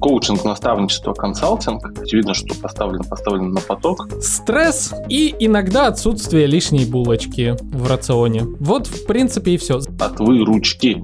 коучинг, наставничество, консалтинг. Видно, что поставлен, поставлен на поток. Стресс и иногда отсутствие лишней булочки в рационе. Вот, в принципе, и все. От выручки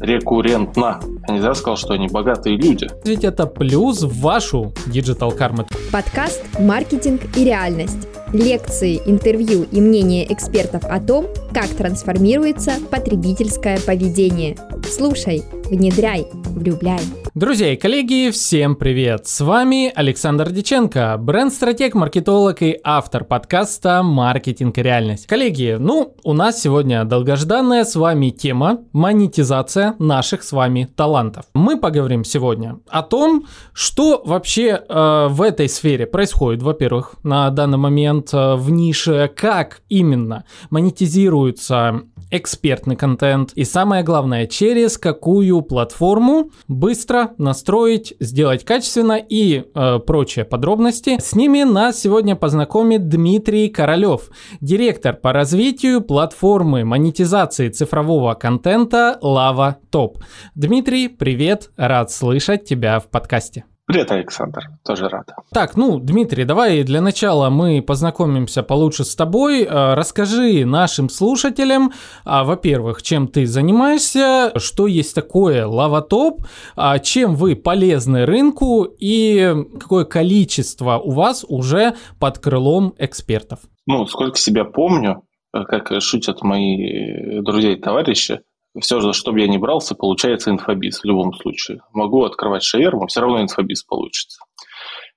рекуррентно. Я не зря сказал, что они богатые люди. Ведь это плюс в вашу digital карму. Подкаст «Маркетинг и реальность». Лекции, интервью и мнения экспертов о том, как трансформируется потребительское поведение. Слушай, внедряй, влюбляй. Друзья и коллеги, всем привет! С вами Александр Диченко, бренд-стратег, маркетолог и автор подкаста «Маркетинг и реальность». Коллеги, ну, у нас сегодня долгожданная с вами тема монетизация наших с вами талантов. Мы поговорим сегодня о том, что вообще э, в этой сфере происходит, во-первых, на данный момент э, в нише, как именно монетизируется экспертный контент и самое главное, через какую платформу быстро настроить, сделать качественно и э, прочие подробности. С ними нас сегодня познакомит Дмитрий Королев, директор по развитию платформы монетизации цифрового контента Lava Top. Дмитрий, привет, рад слышать тебя в подкасте. Привет, Александр, тоже рад. Так, ну, Дмитрий, давай для начала мы познакомимся получше с тобой. Э, расскажи нашим слушателям, а, во-первых, чем ты занимаешься, что есть такое лаватоп, а, чем вы полезны рынку и какое количество у вас уже под крылом экспертов. Ну, сколько себя помню, э, как шутят мои друзья и товарищи, все же, чтобы я не брался, получается инфобиз в любом случае. Могу открывать шаверму, все равно инфобиз получится.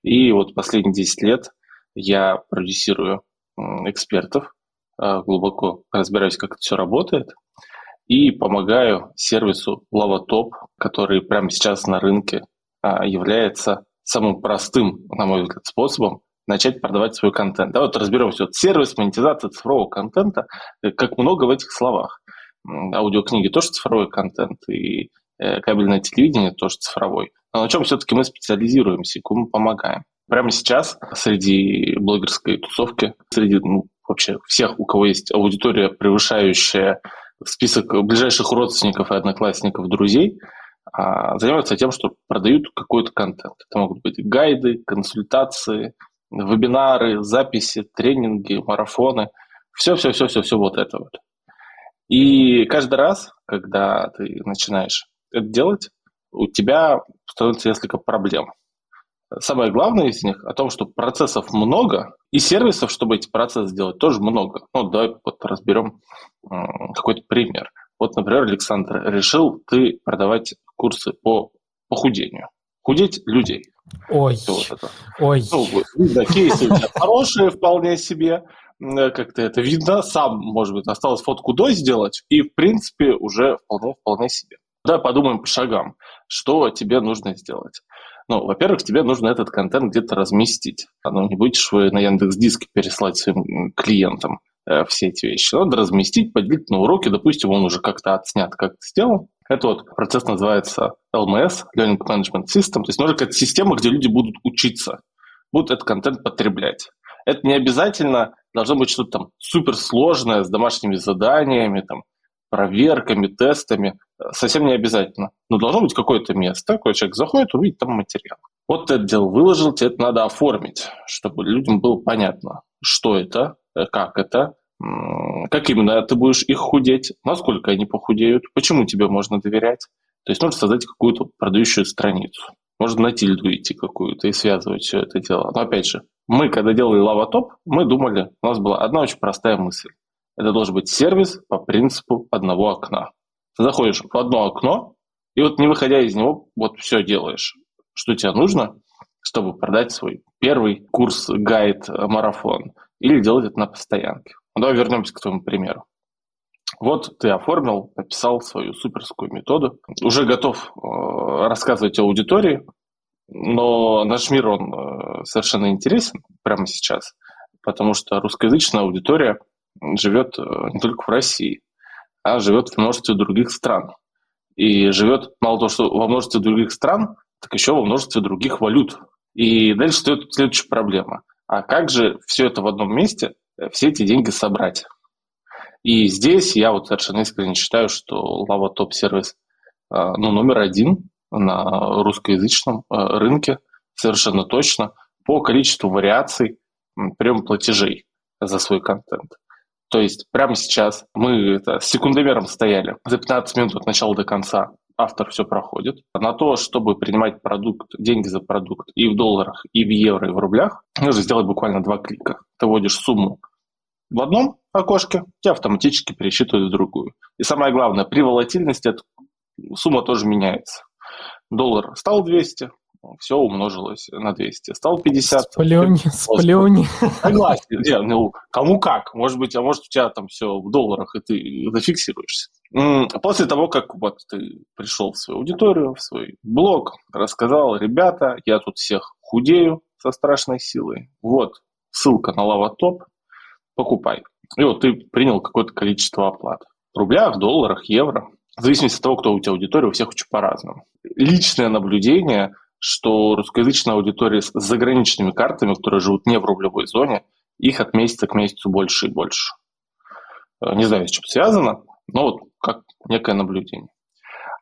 И вот последние 10 лет я продюсирую экспертов, а, глубоко разбираюсь, как это все работает, и помогаю сервису LavaTop, который прямо сейчас на рынке а, является самым простым, на мой взгляд, способом начать продавать свой контент. Да, вот разберемся. Вот сервис монетизации цифрового контента, э, как много в этих словах аудиокниги тоже цифровой контент, и э, кабельное телевидение тоже цифровой. Но на чем все-таки мы специализируемся и кому помогаем? Прямо сейчас среди блогерской тусовки, среди ну, вообще всех, у кого есть аудитория, превышающая список ближайших родственников и одноклассников, друзей, а, занимаются тем, что продают какой-то контент. Это могут быть гайды, консультации, вебинары, записи, тренинги, марафоны. Все-все-все-все-все вот это вот. И каждый раз, когда ты начинаешь это делать, у тебя становится несколько проблем. Самое главное из них о том, что процессов много, и сервисов, чтобы эти процессы сделать, тоже много. Ну, давай вот разберем какой-то пример. Вот, например, Александр, решил ты продавать курсы по похудению. Худеть людей. Ой, вот это. ой. Ну, да, кейсы у тебя хорошие вполне себе. Э, как-то это видно, сам, может быть, осталось фотку до сделать, и, в принципе, уже вполне, вполне себе. Давай подумаем по шагам, что тебе нужно сделать. Ну, во-первых, тебе нужно этот контент где-то разместить. Ну, не будешь вы на Яндекс Диске переслать своим клиентам э, все эти вещи. Надо разместить, поделить на уроки, допустим, он уже как-то отснят, как то сделал. Это вот процесс называется LMS, Learning Management System, то есть нужно какая-то система, где люди будут учиться, будут этот контент потреблять. Это не обязательно должно быть что-то там суперсложное с домашними заданиями, там, проверками, тестами. Совсем не обязательно. Но должно быть какое-то место, куда человек заходит, увидит там материал. Вот ты это дело выложил, тебе это надо оформить, чтобы людям было понятно, что это, э, как это, как именно ты будешь их худеть, насколько они похудеют, почему тебе можно доверять. То есть нужно создать какую-то продающую страницу. Можно на тильду идти какую-то и связывать все это дело. Но опять же, мы, когда делали лаватоп, мы думали, у нас была одна очень простая мысль. Это должен быть сервис по принципу одного окна. Ты заходишь в одно окно, и вот не выходя из него, вот все делаешь, что тебе нужно, чтобы продать свой первый курс, гайд, марафон, или делать это на постоянке. Ну, давай вернемся к твоему примеру. Вот ты оформил, написал свою суперскую методу, уже готов э, рассказывать аудитории, но наш мир, он э, совершенно интересен прямо сейчас, потому что русскоязычная аудитория живет э, не только в России, а живет в множестве других стран. И живет, мало того, что во множестве других стран, так еще во множестве других валют. И дальше стоит следующая проблема. А как же все это в одном месте, э, все эти деньги собрать? И здесь я вот совершенно искренне считаю, что Lava Top сервис ну, номер один на русскоязычном э, рынке совершенно точно по количеству вариаций приема платежей за свой контент. То есть прямо сейчас мы это, с секундомером стояли за 15 минут от начала до конца. Автор все проходит. На то, чтобы принимать продукт, деньги за продукт и в долларах, и в евро, и в рублях, нужно сделать буквально два клика. Ты вводишь сумму в одном окошке, тебя автоматически пересчитывают в другую. И самое главное, при волатильности эта сумма тоже меняется. Доллар стал 200, все умножилось на 200. Стал 50. Сплюнь, сплюнь. Согласен. Не, ну, кому как. Может быть, а может у тебя там все в долларах, и ты зафиксируешься. После того, как вот ты пришел в свою аудиторию, в свой блог, рассказал, ребята, я тут всех худею со страшной силой. Вот ссылка на лаватоп, покупай. И вот ты принял какое-то количество оплат. В рублях, долларах, евро. В зависимости от того, кто у тебя аудитория, у всех очень по-разному. Личное наблюдение – что русскоязычная аудитория с заграничными картами, которые живут не в рублевой зоне, их от месяца к месяцу больше и больше. Э, не знаю, с чем связано, но вот как некое наблюдение.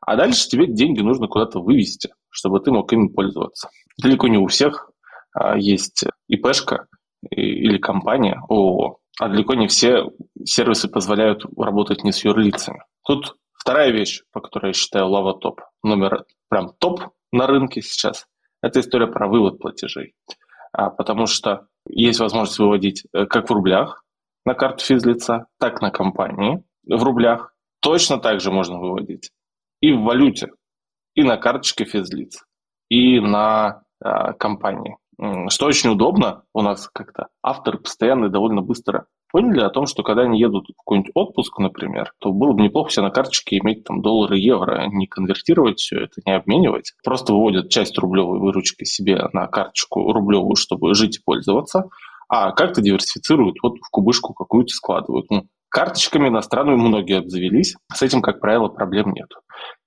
А дальше тебе деньги нужно куда-то вывести, чтобы ты мог ими пользоваться. Далеко не у всех а, есть ИПшка или компания ООО, а далеко не все сервисы позволяют работать не с юрлицами. Тут вторая вещь, по которой я считаю лава топ, номер прям топ на рынке сейчас, это история про вывод платежей. А, потому что есть возможность выводить э, как в рублях на карту физлица, так на компании в рублях. Точно так же можно выводить и в валюте, и на карточке физлиц, и на а, компании. Что очень удобно, у нас как-то авторы постоянно и довольно быстро поняли о том, что когда они едут в какой-нибудь отпуск, например, то было бы неплохо себе на карточке иметь там доллары, евро, а не конвертировать все это, не обменивать. Просто выводят часть рублевой выручки себе на карточку рублевую, чтобы жить и пользоваться, а как-то диверсифицируют, вот в кубышку какую-то складывают. Ну, карточками иностранными многие обзавелись, с этим, как правило, проблем нет.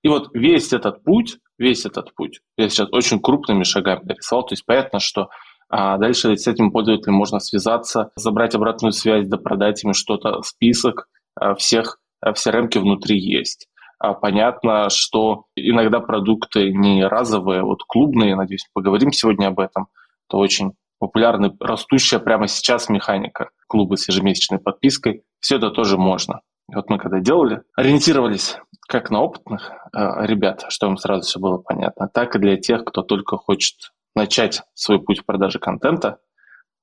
И вот весь этот путь, весь этот путь, я сейчас очень крупными шагами нарисовал, то есть понятно, что а дальше с этим пользователем можно связаться, забрать обратную связь, допродать им что-то, список а, всех а, в CRM внутри есть. А понятно, что иногда продукты не разовые, вот клубные, надеюсь, поговорим сегодня об этом, это очень популярная, растущая прямо сейчас механика клуба с ежемесячной подпиской. Все это тоже можно. Вот мы когда делали, ориентировались как на опытных э, ребят, что им сразу все было понятно, так и для тех, кто только хочет начать свой путь в продаже контента,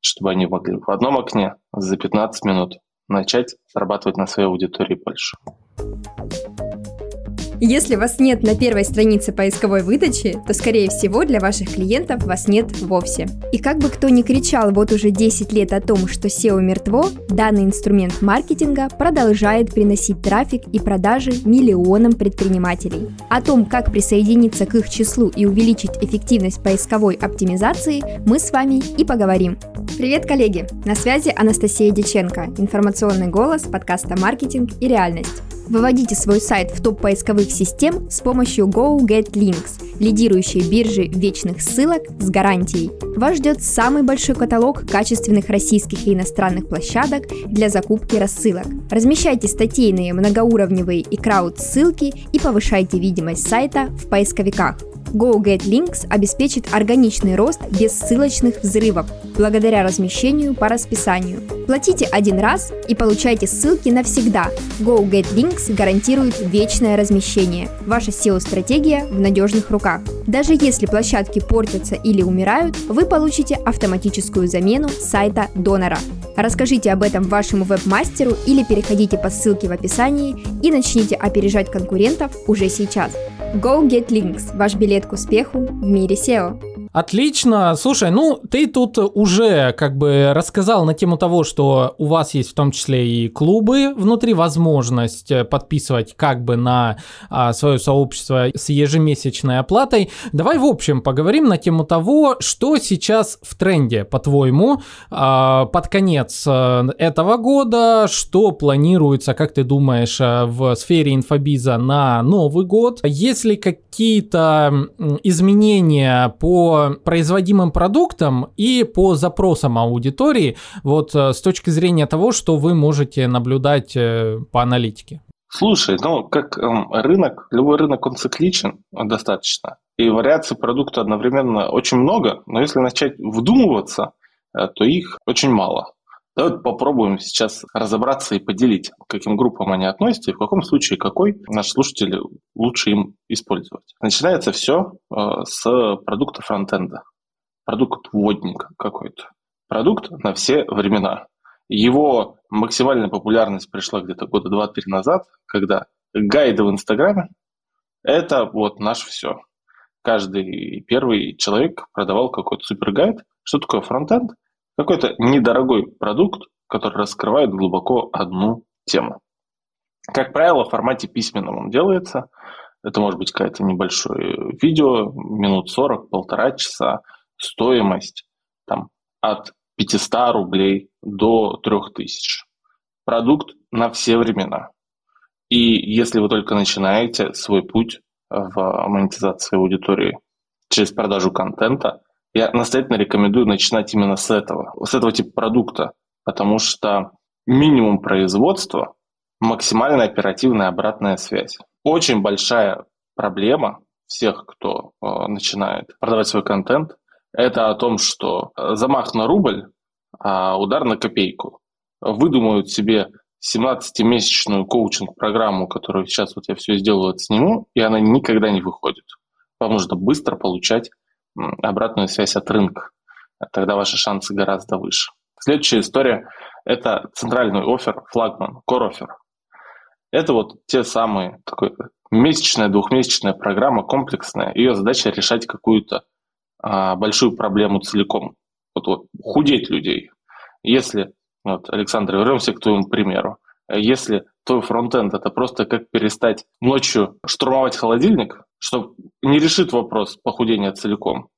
чтобы они могли в одном окне за 15 минут начать зарабатывать на своей аудитории больше. Если вас нет на первой странице поисковой выдачи, то, скорее всего, для ваших клиентов вас нет вовсе. И как бы кто ни кричал вот уже 10 лет о том, что SEO мертво, данный инструмент маркетинга продолжает приносить трафик и продажи миллионам предпринимателей. О том, как присоединиться к их числу и увеличить эффективность поисковой оптимизации, мы с вами и поговорим. Привет, коллеги! На связи Анастасия Деченко, информационный голос подкаста «Маркетинг и реальность». Выводите свой сайт в топ поисковых систем с помощью GoGetLinks, лидирующей биржи вечных ссылок с гарантией. Вас ждет самый большой каталог качественных российских и иностранных площадок для закупки рассылок. Размещайте статейные, многоуровневые и крауд-ссылки и повышайте видимость сайта в поисковиках. GoGetLinks обеспечит органичный рост без ссылочных взрывов благодаря размещению по расписанию. Платите один раз и получайте ссылки навсегда. GoGetLinks гарантирует вечное размещение. Ваша SEO-стратегия в надежных руках. Даже если площадки портятся или умирают, вы получите автоматическую замену сайта донора. Расскажите об этом вашему веб-мастеру или переходите по ссылке в описании и начните опережать конкурентов уже сейчас. Go Get Links – ваш билет к успеху в мире SEO. Отлично. Слушай, ну ты тут уже как бы рассказал на тему того, что у вас есть в том числе и клубы внутри, возможность э, подписывать как бы на а, свое сообщество с ежемесячной оплатой. Давай в общем поговорим на тему того, что сейчас в тренде, по-твоему, а, под конец э, этого года, что планируется, как ты думаешь, э, в сфере инфобиза на Новый год, есть ли какие-то изменения по производимым продуктам и по запросам аудитории, вот э, с точки зрения того, что вы можете наблюдать э, по аналитике? Слушай, ну, как эм, рынок, любой рынок, он цикличен достаточно. и вариаций продукта одновременно очень много, но если начать вдумываться, э, то их очень мало. Давайте попробуем сейчас разобраться и поделить, к каким группам они относятся и в каком случае какой наш слушатель лучше им использовать. Начинается все э, с продукта фронтенда. Продукт водник какой-то. Продукт на все времена. Его максимальная популярность пришла где-то года 2-3 назад, когда гайды в Инстаграме – это вот наш все. Каждый первый человек продавал какой-то супергайд. Что такое фронтенд? Какой-то недорогой продукт, который раскрывает глубоко одну тему. Как правило, в формате письменном он делается. Это может быть какое-то небольшое видео, минут 40, полтора часа, стоимость там, от 500 рублей до 3000. Продукт на все времена. И если вы только начинаете свой путь в монетизации аудитории через продажу контента, я настоятельно рекомендую начинать именно с этого, с этого типа продукта, потому что минимум производства, максимальная оперативная обратная связь. Очень большая проблема всех, кто э, начинает продавать свой контент, это о том, что замах на рубль, а удар на копейку. Выдумают себе 17-месячную коучинг-программу, которую сейчас вот я все сделаю, отсниму, и она никогда не выходит. Вам нужно быстро получать обратную связь от рынка. Тогда ваши шансы гораздо выше. Следующая история – это центральный офер, флагман, core offer. Это вот те самые, такой месячная, двухмесячная программа, комплексная. Ее задача решать какую-то а, большую проблему целиком. Вот, вот худеть людей. Если, вот, Александр, вернемся к твоему примеру. Если твой фронтенд это просто как перестать ночью штурмовать холодильник, что не решит вопрос похудения целиком,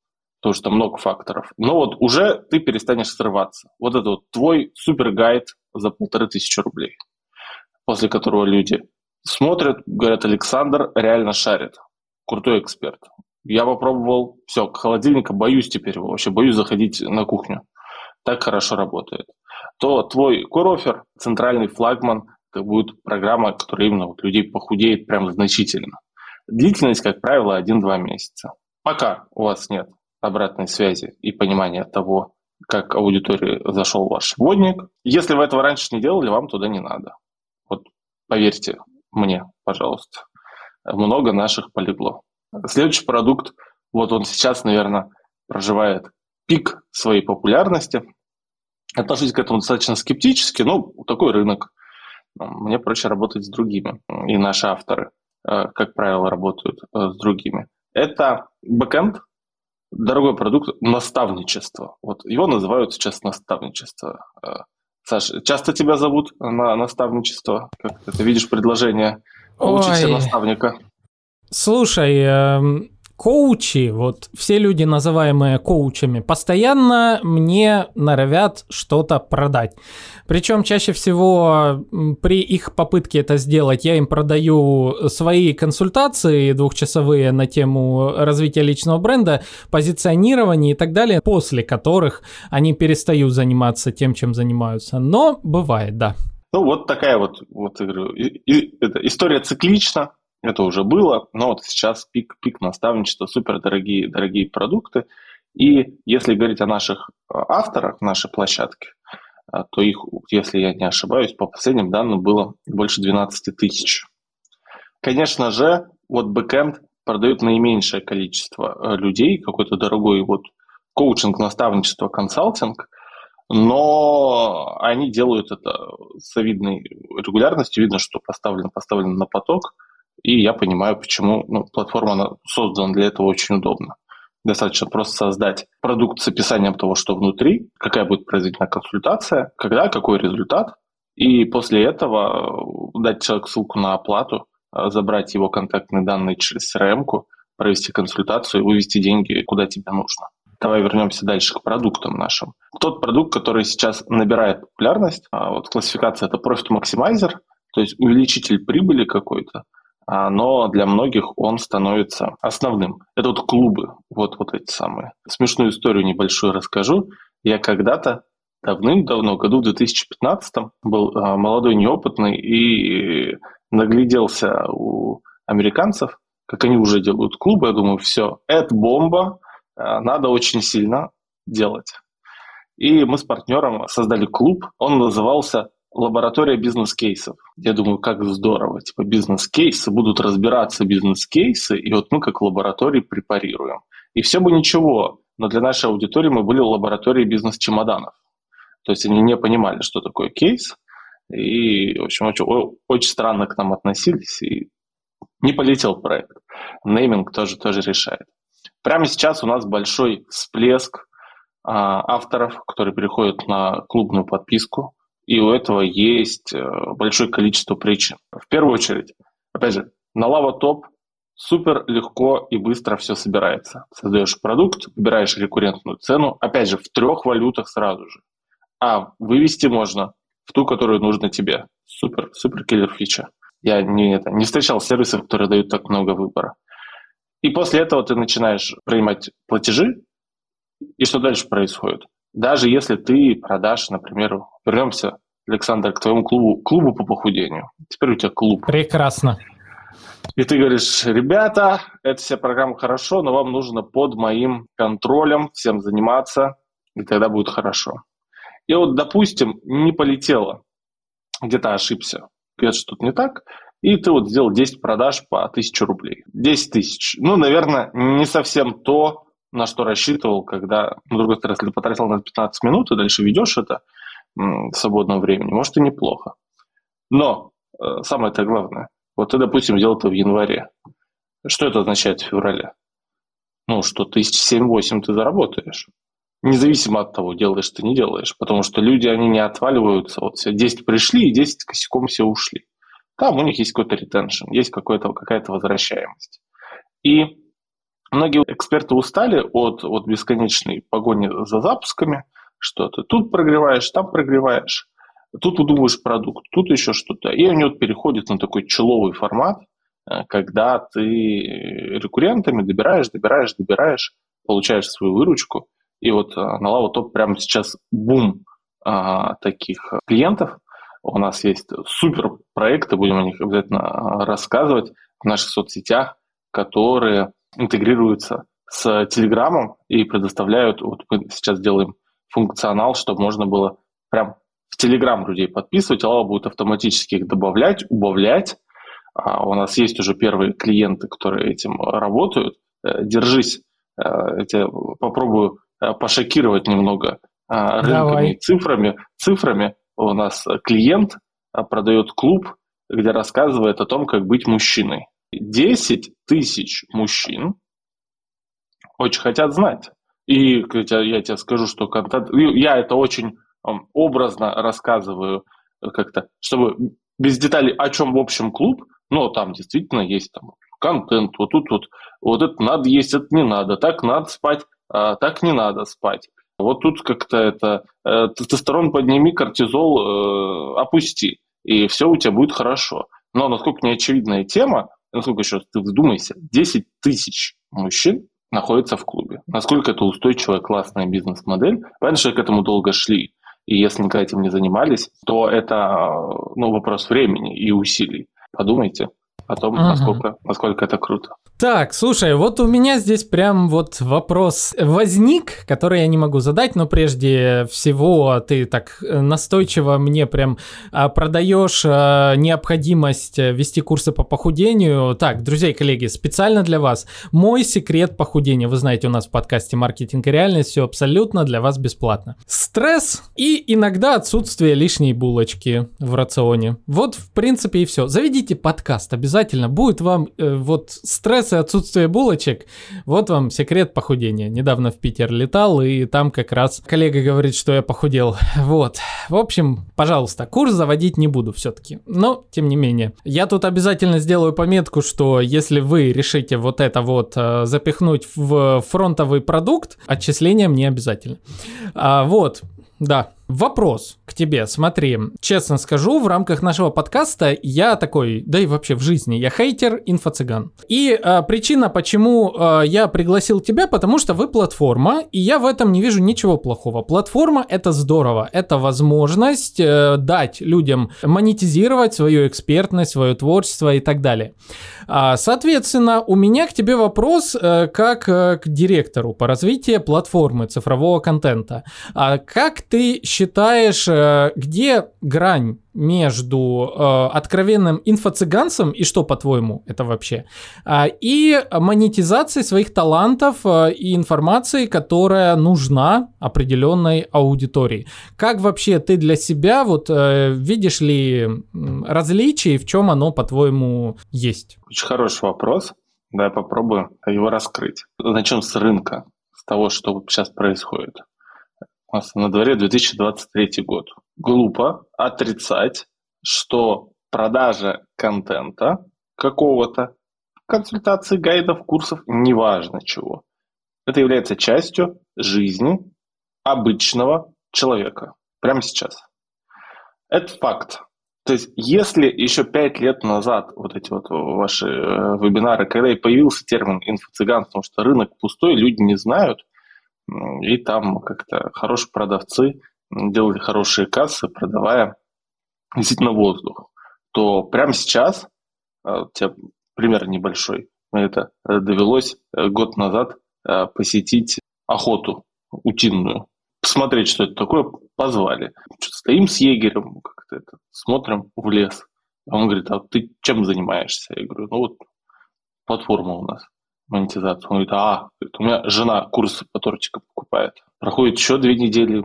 потому что много факторов. Но вот уже ты перестанешь срываться. Вот это вот твой супер гайд за полторы тысячи рублей, после которого люди смотрят, говорят, Александр реально шарит, крутой эксперт. Я попробовал, все, к холодильнику боюсь теперь, вообще боюсь заходить на кухню. Так хорошо работает. То твой корофер, центральный флагман, это будет программа, которая именно вот людей похудеет прям значительно. Длительность, как правило, 1-2 месяца. Пока у вас нет обратной связи и понимания того, как аудитории зашел ваш водник. Если вы этого раньше не делали, вам туда не надо. Вот поверьте мне, пожалуйста. Много наших полегло. Следующий продукт, вот он сейчас, наверное, проживает пик своей популярности. Отношусь к этому достаточно скептически, но такой рынок. Мне проще работать с другими. И наши авторы, как правило, работают э, с другими. Это бэкэнд, дорогой продукт наставничество. Вот его называют сейчас наставничество. Э, Саша, часто тебя зовут на наставничество? Как ты видишь предложение учиться наставника? Слушай, эм, коучи, вот все люди, называемые коучами, постоянно мне норовят что-то продать. Причем чаще всего при их попытке это сделать я им продаю свои консультации двухчасовые на тему развития личного бренда, позиционирования и так далее, после которых они перестают заниматься тем, чем занимаются. Но бывает, да. Ну вот такая вот, вот и, и, это, история циклична, это уже было, но вот сейчас пик, пик наставничества, супер дорогие, дорогие продукты. И если говорить о наших а, авторах нашей площадки, а, то их, если я не ошибаюсь, по последним данным было больше 12 тысяч. Конечно же, вот бэкэнд продает наименьшее количество а, людей, какой-то дорогой вот коучинг, наставничество, консалтинг, но они делают это с видной регулярностью, видно, что поставлено, поставлено на поток – и я понимаю, почему ну, платформа создана для этого очень удобно. Достаточно просто создать продукт с описанием того, что внутри, какая будет произведена консультация, когда, какой результат, и после этого э, дать человеку ссылку на оплату, э, забрать его контактные данные через CRM, провести консультацию и вывести деньги, куда тебе нужно. Давай вернемся дальше к продуктам нашим. Тот продукт, который сейчас набирает популярность, а вот классификация это Profit Maximizer, то есть увеличитель прибыли какой-то, но для многих он становится основным. Это вот клубы, вот, вот эти самые. Смешную историю небольшую расскажу. Я когда-то давным-давно, году в 2015 был а, молодой, неопытный и нагляделся у американцев, как они уже делают клубы, я думаю, все, это бомба, э, надо очень сильно делать. И мы с партнером создали клуб, он назывался лаборатория бизнес-кейсов. Я думаю, как здорово. Типа бизнес-кейсы, будут разбираться бизнес-кейсы, и вот мы как лаборатории препарируем. И все бы ничего, но для нашей аудитории мы были лабораторией бизнес-чемоданов. То есть они не понимали, что такое кейс, и, в общем, очень, очень странно к нам относились, и не полетел проект. Нейминг тоже, тоже решает. Прямо сейчас у нас большой всплеск а, авторов, которые переходят на клубную подписку, и у этого есть э, большое количество причин. В первую очередь, опять же, на Lava Top супер легко и быстро все собирается. Создаешь продукт, выбираешь рекуррентную цену, опять же, в трех валютах сразу же. А вывести можно в ту, которую нужно тебе. Супер, супер киллер фича. Я не, это, не встречал сервисов, которые дают так много выбора. И после этого ты начинаешь принимать платежи, и что дальше происходит? Даже если ты продашь, например, вернемся, Александр, к твоему клубу, клубу по похудению. Теперь у тебя клуб. Прекрасно. И ты говоришь, ребята, это вся программа хорошо, но вам нужно под моим контролем всем заниматься, и тогда будет хорошо. И вот, допустим, не полетело, где-то ошибся, где-то что-то не так, и ты вот сделал 10 продаж по 1000 рублей. 10 тысяч. Ну, наверное, не совсем то, на что рассчитывал, когда, ну, другой стороны, если потратил на 15 минут и дальше ведешь это в свободном времени, может и неплохо. Но э, самое это главное, вот ты, допустим, сделал это в январе. Что это означает в феврале? Ну, что тысяч семь-восемь ты заработаешь. Независимо от того, делаешь ты, не делаешь. Потому что люди, они не отваливаются. Вот все 10 пришли и 10 косяком все ушли. Там у них есть какой-то ретеншн, есть какая-то возвращаемость. И Многие эксперты устали от, от бесконечной погони за запусками, что ты тут прогреваешь, там прогреваешь, тут выдумываешь продукт, тут еще что-то. И они вот переходят на такой человый формат, э, когда ты рекуррентами добираешь, добираешь, добираешь, получаешь свою выручку. И вот э, на Top прямо сейчас бум а, таких клиентов. У нас есть супер проекты, будем о них обязательно рассказывать в наших соцсетях, которые интегрируются с Телеграмом и предоставляют, вот мы сейчас делаем функционал, чтобы можно было прям в Телеграм людей подписывать, Алла будет автоматически их добавлять, убавлять. А у нас есть уже первые клиенты, которые этим работают. Э, держись, э, я тебя попробую э, пошокировать немного рынками Давай. цифрами. Цифрами у нас клиент продает клуб, где рассказывает о том, как быть мужчиной. 10 тысяч мужчин очень хотят знать. И я тебе скажу, что когда я это очень образно рассказываю как-то, чтобы без деталей, о чем в общем клуб, но там действительно есть там контент, вот тут вот, вот это надо есть, это не надо, так надо спать, а так не надо спать. Вот тут как-то это э, тестостерон подними, кортизол э, опусти, и все у тебя будет хорошо. Но насколько неочевидная тема, насколько еще ты вдумайся, 10 тысяч мужчин находятся в клубе. Насколько это устойчивая, классная бизнес-модель. Что к этому долго шли. И если никогда этим не занимались, то это ну, вопрос времени и усилий. Подумайте о том, угу. насколько, насколько это круто. Так, слушай, вот у меня здесь прям вот вопрос возник, который я не могу задать, но прежде всего ты так э, настойчиво мне прям а, продаешь а, необходимость вести курсы по похудению. Так, друзья и коллеги, специально для вас мой секрет похудения. Вы знаете, у нас в подкасте «Маркетинг и реальность» все абсолютно для вас бесплатно. Стресс и иногда отсутствие лишней булочки в рационе. Вот, в принципе, и все. Заведите подкаст, обязательно будет вам э, вот стресс стресс и отсутствие булочек. Вот вам секрет похудения. Недавно в Питер летал, и там как раз коллега говорит, что я похудел. Вот. В общем, пожалуйста, курс заводить не буду все-таки. Но, тем не менее. Я тут обязательно сделаю пометку, что если вы решите вот это вот э, запихнуть в фронтовый продукт, отчисления мне обязательно. А, вот. Да, Вопрос к тебе, смотри, честно скажу, в рамках нашего подкаста я такой, да и вообще в жизни, я хейтер инфо-цыган. И э, причина, почему э, я пригласил тебя, потому что вы платформа, и я в этом не вижу ничего плохого. Платформа это здорово, это возможность э, дать людям монетизировать свою экспертность, свое творчество и так далее. А, соответственно, у меня к тебе вопрос э, как э, к директору по развитию платформы цифрового контента. А как ты считаешь, э, где грань между э, откровенным инфо-цыганцем и что, по-твоему, это вообще, э, и монетизацией своих талантов э, и информации, которая нужна определенной аудитории. Как вообще ты для себя вот видишь ли различия и в чем оно, по-твоему, есть? Очень хороший вопрос. Давай попробую его раскрыть. Начнем с рынка, с того, что сейчас происходит. У нас на дворе 2023 год. Глупо отрицать, что продажа контента какого-то, консультаций, гайдов, курсов, неважно чего, это является частью жизни обычного человека. Прямо сейчас. Это факт. То есть, если еще пять лет назад вот эти вот ваши э, вебинары, когда и появился термин инфо-цыган, потому что рынок пустой, люди не знают – и там как-то хорошие продавцы делали хорошие кассы, продавая действительно воздух, то прямо сейчас, а, у тебя пример небольшой, это э, довелось э, год назад э, посетить охоту утиную, посмотреть, что это такое, позвали. Стоим с егерем, как-то это, смотрим в лес. Он говорит, а ты чем занимаешься? Я говорю, ну вот платформа у нас монетизацию. Он говорит, а, у меня жена курсы по тортикам покупает. Проходит еще две недели,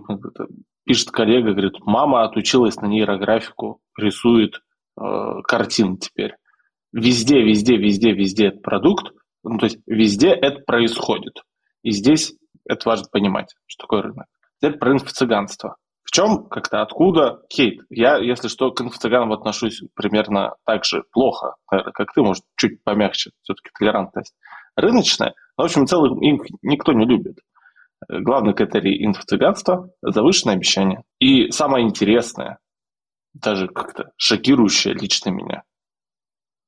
пишет коллега, говорит, мама отучилась на нейрографику, рисует э, картины теперь. Везде, везде, везде, везде этот продукт, ну, то есть везде это происходит. И здесь это важно понимать, что такое рынок. Теперь про инфо-цыганство. Чем, как-то, откуда хейт? Я, если что, к инфо-цыганам отношусь примерно так же плохо, как ты, может, чуть помягче, все-таки толерантность рыночная. Но, в общем, целых их никто не любит. Главный критерий инфо-цыганства – завышенное обещание. И самое интересное, даже как-то шокирующее лично меня,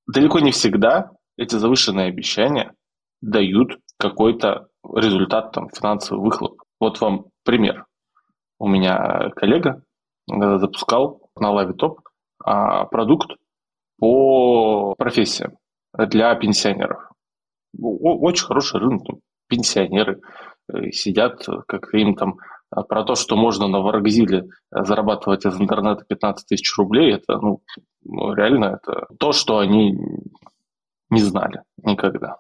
далеко не всегда эти завышенные обещания дают какой-то результат, там, финансовый выхлоп. Вот вам пример. У меня коллега запускал на LiveTop а, продукт по профессиям для пенсионеров очень хороший рынок, пенсионеры э, сидят, как им там а, про то, что можно на Варгзиле э, зарабатывать из интернета 15 тысяч рублей, это ну, ну, реально это то, что они не знали никогда.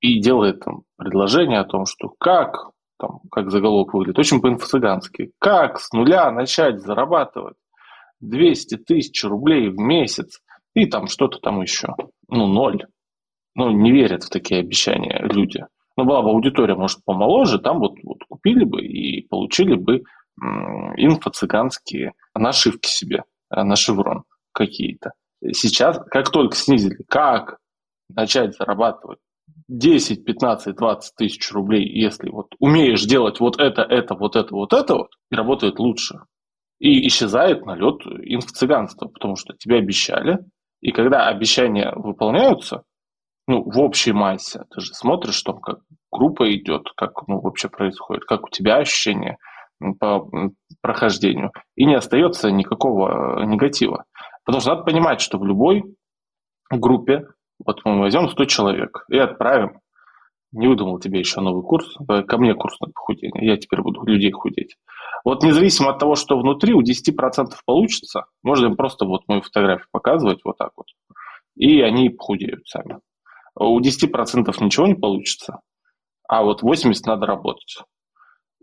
И делает там предложение о том, что как, там, как заголовок выглядит, очень по-инфо-цыгански, как с нуля начать зарабатывать 200 тысяч рублей в месяц и там что-то там еще. Ну, ноль ну, не верят в такие обещания люди. Ну, была бы аудитория, может, помоложе, там вот, вот купили бы и получили бы инфо-цыганские нашивки себе, э, на шеврон какие-то. Сейчас, как только снизили, как начать зарабатывать 10, 15, 20 тысяч рублей, если вот умеешь делать вот это, это, вот это, вот это вот, и работает лучше. И исчезает налет инфо-цыганства, потому что тебе обещали, и когда обещания выполняются, ну, в общей массе. Ты же смотришь, что как группа идет, как ну, вообще происходит, как у тебя ощущения по прохождению. И не остается никакого э, негатива. Потому что надо понимать, что в любой группе, вот мы возьмем 100 человек и отправим, не выдумал тебе еще новый курс, э, ко мне курс на похудение, я теперь буду людей худеть. Вот независимо от того, что внутри, у 10% получится, можно им просто вот мою фотографию показывать вот так вот, и они похудеют сами у 10% ничего не получится, а вот 80% надо работать.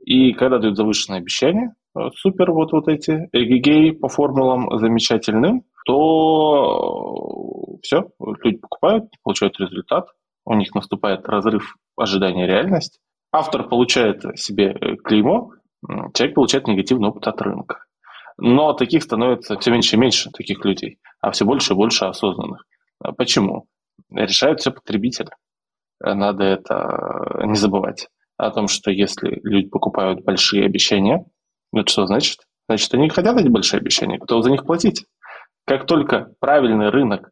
И когда дают завышенное обещание, э, супер вот, вот эти эгегей по формулам замечательным, то э, все, люди покупают, получают результат, у них наступает разрыв ожидания реальность, автор получает себе э, клеймо, человек получает негативный опыт от рынка. Но таких становится все меньше и меньше, таких людей, а все больше и больше осознанных. Почему? решают все потребители. Надо это не забывать. О том, что если люди покупают большие обещания, Это что значит? Значит, они хотят эти большие обещания, готовы за них платить. Как только правильный рынок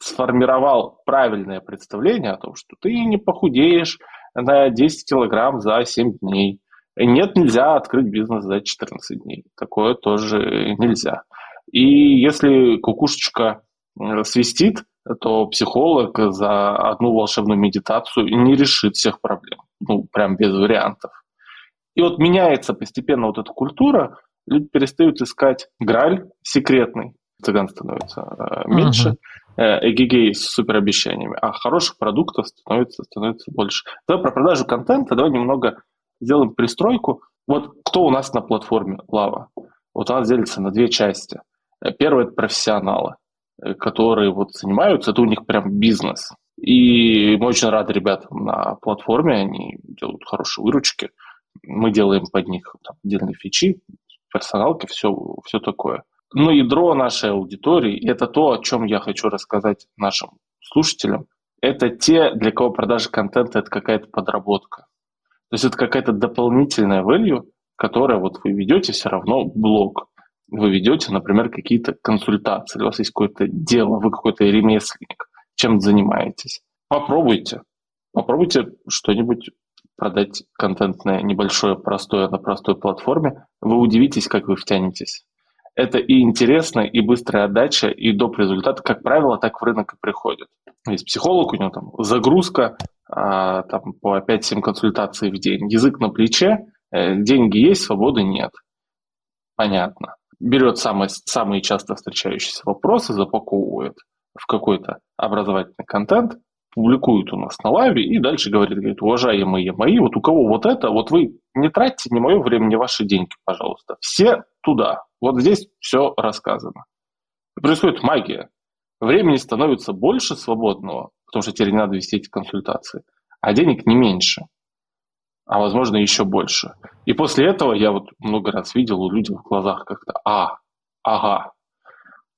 сформировал правильное представление о том, что ты не похудеешь на 10 килограмм за 7 дней, нет, нельзя открыть бизнес за 14 дней. Такое тоже нельзя. И если кукушечка свистит, то психолог за одну волшебную медитацию не решит всех проблем. Ну, прям без вариантов. И вот меняется постепенно вот эта культура, люди перестают искать граль секретный, цыган становится э, меньше, uh-huh. эгегей с суперобещаниями, а хороших продуктов становится, становится больше. Давай про продажу контента, давай немного сделаем пристройку. Вот кто у нас на платформе Лава? Вот она делится на две части. Первое – это профессионалы, э, которые вот занимаются, это у них прям бизнес. И мы очень рады ребятам на платформе, они делают хорошие выручки. Мы делаем под них там, отдельные фичи, персоналки, все, все такое. Но ядро нашей аудитории, это то, о чем я хочу рассказать нашим слушателям, это те, для кого продажа контента – это какая-то подработка. То есть это какая-то дополнительная value, которая вот вы ведете все равно блог. Вы ведете, например, какие-то консультации, у вас есть какое-то дело, вы какой-то ремесленник, чем занимаетесь. Попробуйте. Попробуйте что-нибудь продать контентное, небольшое, простое на простой платформе. Вы удивитесь, как вы втянетесь. Это и интересно, и быстрая отдача, и доп. результат, как правило, так в рынок и приходит. Есть психолог, у него там загрузка, а, там, по 5-7 консультаций в день. Язык на плече, э, деньги есть, свободы нет. Понятно. Берет самые, самые часто встречающиеся вопросы, запаковывает в какой-то образовательный контент, публикует у нас на лайве и дальше говорит, говорит, уважаемые мои, вот у кого вот это, вот вы не тратьте ни мое время, ни ваши деньги, пожалуйста. Все туда. Вот здесь все рассказано. Происходит магия. Времени становится больше свободного, потому что теперь не надо вести эти консультации, а денег не меньше, а возможно еще больше. И после этого я вот много раз видел у людей в глазах как-то, а, ага,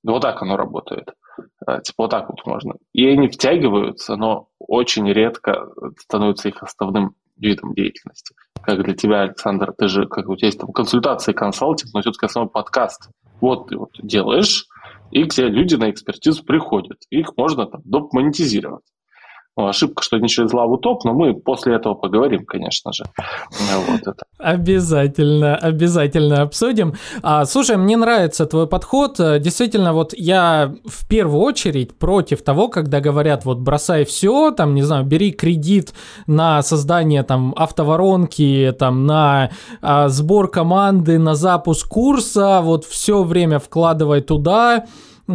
вот так оно работает. А, типа вот так вот можно. И они втягиваются, но очень редко становится их основным видом деятельности. Как для тебя, Александр, ты же, как у тебя есть там консультации, консалтинг, но все-таки основной подкаст. Вот ты вот делаешь, и к тебе люди на экспертизу приходят. Их можно там доп. монетизировать. Ну, ошибка, что не через лаву топ, но мы после этого поговорим, конечно же. Вот это. Обязательно, обязательно обсудим. А, слушай, мне нравится твой подход. Действительно, вот я в первую очередь против того, когда говорят, вот бросай все, там, не знаю, бери кредит на создание там автоворонки, там, на а, сбор команды, на запуск курса, вот все время вкладывай туда, Э,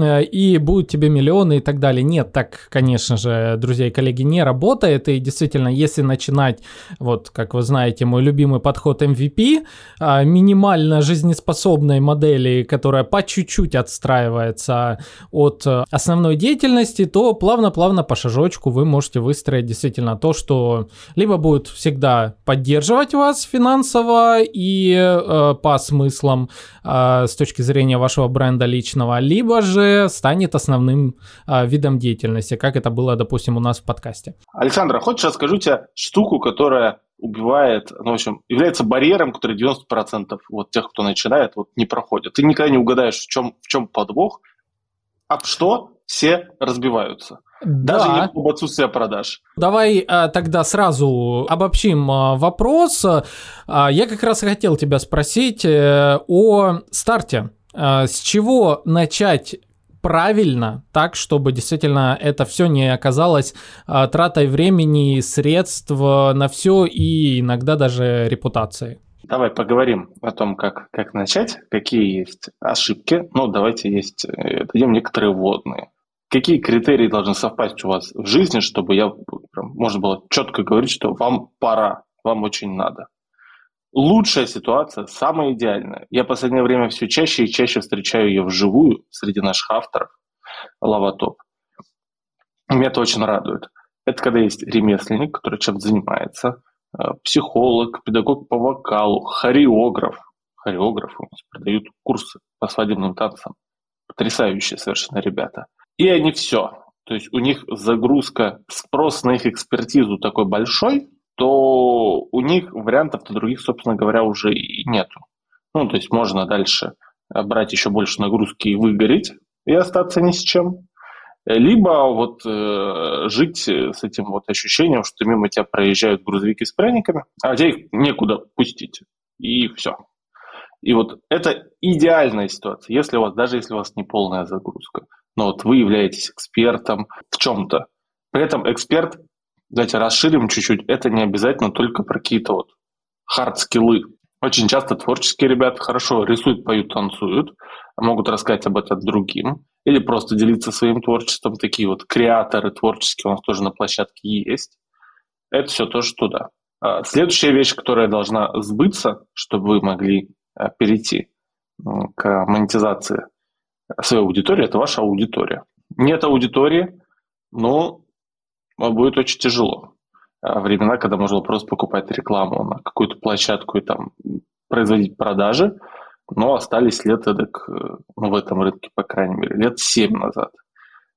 и будут тебе миллионы и так далее. Нет, так, конечно же, друзья и коллеги, не работает. И действительно, если начинать, вот, как вы знаете, мой любимый подход MVP, а, минимально жизнеспособной модели, которая по чуть-чуть отстраивается от э, основной деятельности, то плавно-плавно по шажочку вы можете выстроить действительно то, что либо будет всегда поддерживать вас финансово и э, по смыслам э, с точки зрения вашего бренда личного, либо же станет основным а, видом деятельности, как это было, допустим, у нас в подкасте. Александр, а хочешь расскажу тебе штуку, которая убивает, ну, в общем, является барьером, который 90% вот тех, кто начинает, вот не проходит. Ты никогда не угадаешь, в чем, в чем подвох, об что все разбиваются. Да. Даже не об отсутствии продаж. Давай а, тогда сразу обобщим а, вопрос. А, я как раз хотел тебя спросить э, о старте. А, с чего начать правильно, так, чтобы действительно это все не оказалось а, тратой времени, средств на все и иногда даже репутации. Давай поговорим о том, как, как начать, какие есть ошибки. Ну, давайте есть, э, дадим некоторые вводные. Какие критерии должны совпасть у вас в жизни, чтобы я, прям, можно было четко говорить, что вам пора, вам очень надо лучшая ситуация, самая идеальная. Я в последнее время все чаще и чаще встречаю ее вживую среди наших авторов, Лаватоп. Меня это очень радует. Это когда есть ремесленник, который чем-то занимается, э, психолог, педагог по вокалу, хореограф. Хореографы продают курсы по свадебным танцам. Потрясающие совершенно ребята. И они все. То есть у них загрузка, спрос на их экспертизу такой большой, то у них вариантов-то других, собственно говоря, уже и нету. Ну, то есть можно дальше брать еще больше нагрузки и выгореть, и остаться ни с чем. Либо вот э, жить с этим вот ощущением, что мимо тебя проезжают грузовики с пряниками, а тебя их некуда пустить. И все. И вот это идеальная ситуация, если у вас, даже если у вас не полная загрузка, но вот вы являетесь экспертом в чем-то. При этом эксперт, давайте расширим чуть-чуть, это не обязательно только про какие-то вот хард-скиллы. Очень часто творческие ребята хорошо рисуют, поют, танцуют, могут рассказать об этом другим или просто делиться своим творчеством. Такие вот креаторы творческие у нас тоже на площадке есть. Это все тоже туда. А следующая вещь, которая должна сбыться, чтобы вы могли а, перейти к монетизации своей аудитории, это ваша аудитория. Нет аудитории, но будет очень тяжело. А времена, когда можно просто покупать рекламу на какую-то площадку и там производить продажи, но остались лет эдак, ну, в этом рынке, по крайней мере, лет 7 назад.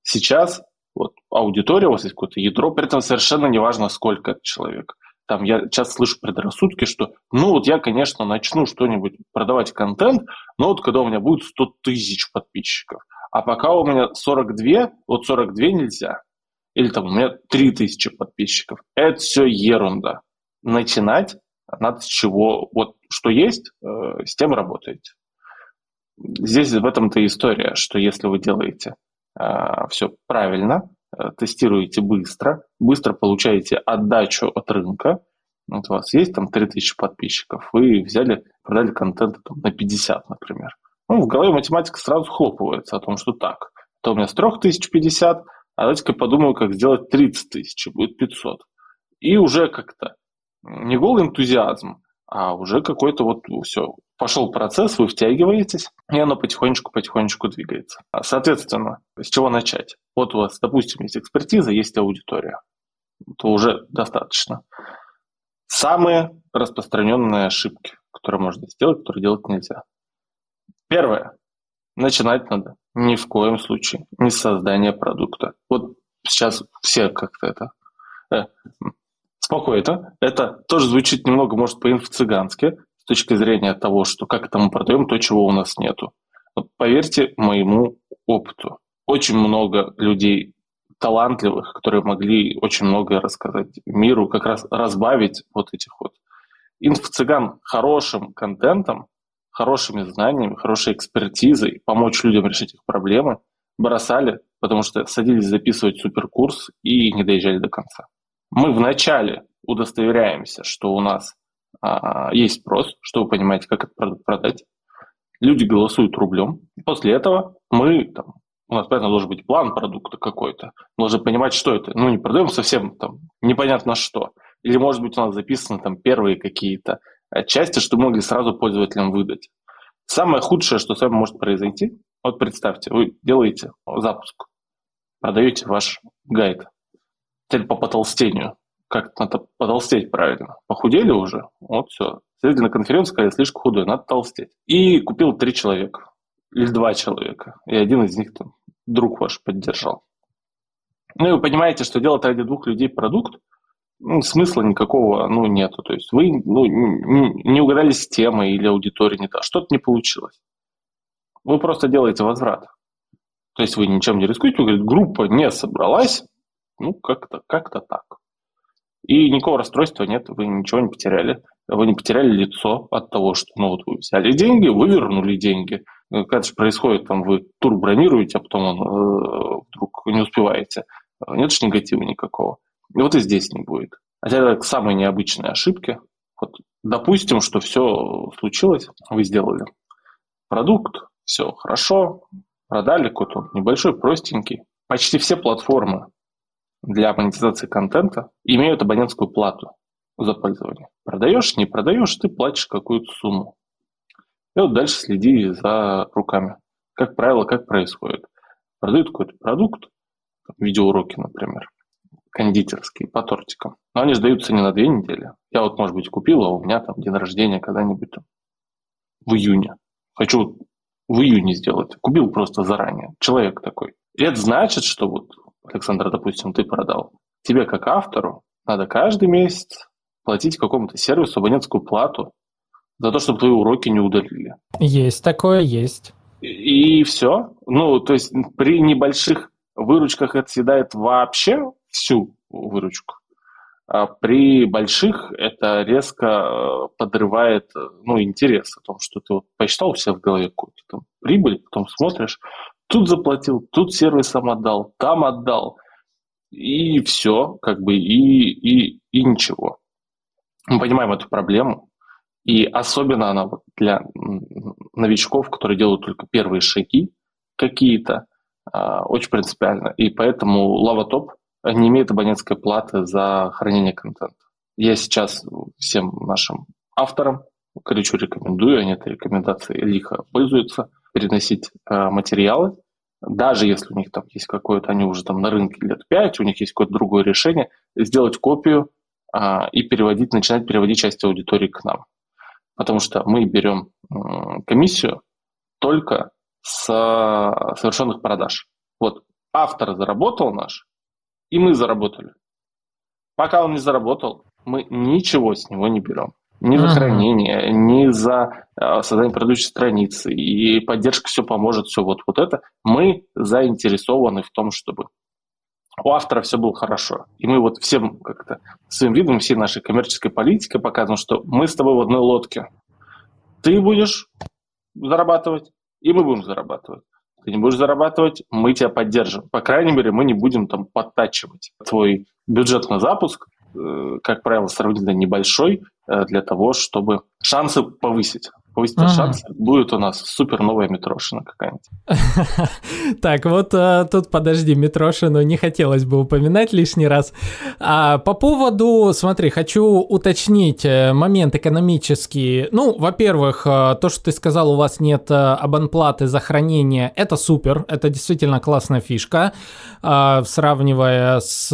Сейчас вот аудитория, у вас есть какое-то ядро, при этом совершенно не важно, сколько человек. Там я часто слышу предрассудки, что ну вот я, конечно, начну что-нибудь продавать контент, но вот когда у меня будет 100 тысяч подписчиков, а пока у меня 42, вот 42 нельзя, или там у меня 3000 подписчиков, это все ерунда. Начинать надо с чего, вот что есть, э, с тем работаете. Здесь в этом-то история, что если вы делаете э, все правильно, Э, тестируете быстро, быстро получаете отдачу от рынка, вот у вас есть там 3000 подписчиков, вы взяли, продали контент там, на 50, например. Ну, в голове математика сразу хлопывается о том, что так, то у меня с 3000 50, а давайте-ка подумаю, как сделать 30 тысяч, будет 500. И уже как-то не голый энтузиазм, а уже какой-то вот все, пошел процесс, вы втягиваетесь, и оно потихонечку-потихонечку двигается. Соответственно, с чего начать? Вот у вас, допустим, есть экспертиза, есть аудитория. То уже достаточно. Самые распространенные ошибки, которые можно сделать, которые делать нельзя. Первое. Начинать надо ни в коем случае не с создания продукта. Вот сейчас все как-то это э, спокойно. Это тоже звучит немного, может, по-инфо-цыгански, с точки зрения того, что как это мы продаем то, чего у нас нету. Вот поверьте моему опыту. Очень много людей талантливых, которые могли очень многое рассказать миру, как раз разбавить вот этих вот инфо-цыган хорошим контентом, хорошими знаниями, хорошей экспертизой, помочь людям решить их проблемы, бросали, потому что садились записывать суперкурс и не доезжали до конца. Мы вначале удостоверяемся, что у нас а, есть спрос, что вы понимаете, как продукт продать. Люди голосуют рублем. После этого мы, там, у нас, понятно, должен быть план продукта какой-то. Мы должны понимать, что это. Ну, не продаем совсем там непонятно что. Или, может быть, у нас записаны там первые какие-то части, что могли сразу пользователям выдать. Самое худшее, что с вами может произойти, вот представьте, вы делаете запуск, продаете ваш гайд, цель по потолстению. Как надо потолстеть правильно. Похудели уже? Вот все. Сидели на конференции, сказали, слишком худой, надо толстеть. И купил три человека. Или два человека. И один из них там друг ваш поддержал. Ну и вы понимаете, что делать ради двух людей продукт, ну, смысла никакого ну, нету. То есть вы ну, не угадали с темой или аудиторией не так, что-то не получилось. Вы просто делаете возврат. То есть вы ничем не рискуете, вы говорите, группа не собралась, ну, как-то как так. И никакого расстройства нет, вы ничего не потеряли. Вы не потеряли лицо от того, что ну, вот вы взяли деньги, вы вернули деньги. Когда же происходит, там вы тур бронируете, а потом он, э, вдруг не успеваете. Нет же негатива никакого. И вот и здесь не будет. Хотя это самые необычные ошибки. Вот, допустим, что все случилось, вы сделали продукт, все хорошо, продали какой-то небольшой, простенький. Почти все платформы для монетизации контента имеют абонентскую плату за пользование. Продаешь, не продаешь, ты платишь какую-то сумму. И вот дальше следи за руками. Как правило, как происходит. Продают какой-то продукт, видеоуроки, например, кондитерские, по тортикам. Но они сдаются не на две недели. Я вот, может быть, купил, а у меня там день рождения когда-нибудь там в июне. Хочу в июне сделать. Купил просто заранее. Человек такой. И это значит, что вот Александр, допустим, ты продал, тебе как автору надо каждый месяц платить какому-то сервису абонентскую плату за то, чтобы твои уроки не удалили. Есть такое, есть. И, и все. Ну, то есть при небольших выручках это съедает вообще всю выручку. А при больших это резко э, подрывает ну, интерес о том, что ты вот посчитал у себя в голове какую-то там прибыль, потом смотришь, тут заплатил, тут сервисом отдал, там отдал, и все, как бы, и, и, и ничего. Мы понимаем эту проблему, и особенно она вот для новичков, которые делают только первые шаги какие-то, а, очень принципиально. И поэтому Лаватоп не имеет абонентской платы за хранение контента. Я сейчас всем нашим авторам горячо рекомендую, они этой рекомендацией лихо пользуются, переносить э, материалы, даже если у них там есть какое-то, они уже там на рынке лет 5, у них есть какое-то другое решение, сделать копию э, и переводить, начинать переводить часть аудитории к нам. Потому что мы берем э, комиссию только с совершенных продаж. Вот автор заработал наш, и мы заработали. Пока он не заработал, мы ничего с него не берем. Ни за хранение, ни за э, создание предыдущей страницы. И поддержка все поможет, все вот, вот это. Мы заинтересованы в том, чтобы у автора все было хорошо. И мы вот всем как-то своим видом, всей нашей коммерческой политикой показываем, что мы с тобой в одной лодке. Ты будешь зарабатывать, и мы будем зарабатывать ты не будешь зарабатывать, мы тебя поддержим. По крайней мере, мы не будем там подтачивать твой бюджет на запуск, э, как правило, сравнительно небольшой, э, для того, чтобы шансы повысить повысить ага. шанс, будет у нас супер новая Митрошина какая-нибудь. Так, вот а, тут, подожди, Митрошину не хотелось бы упоминать лишний раз. А, по поводу, смотри, хочу уточнить э, момент экономический. Ну, во-первых, э, то, что ты сказал, у вас нет абонплаты за хранение, это супер, это действительно классная фишка. А, сравнивая с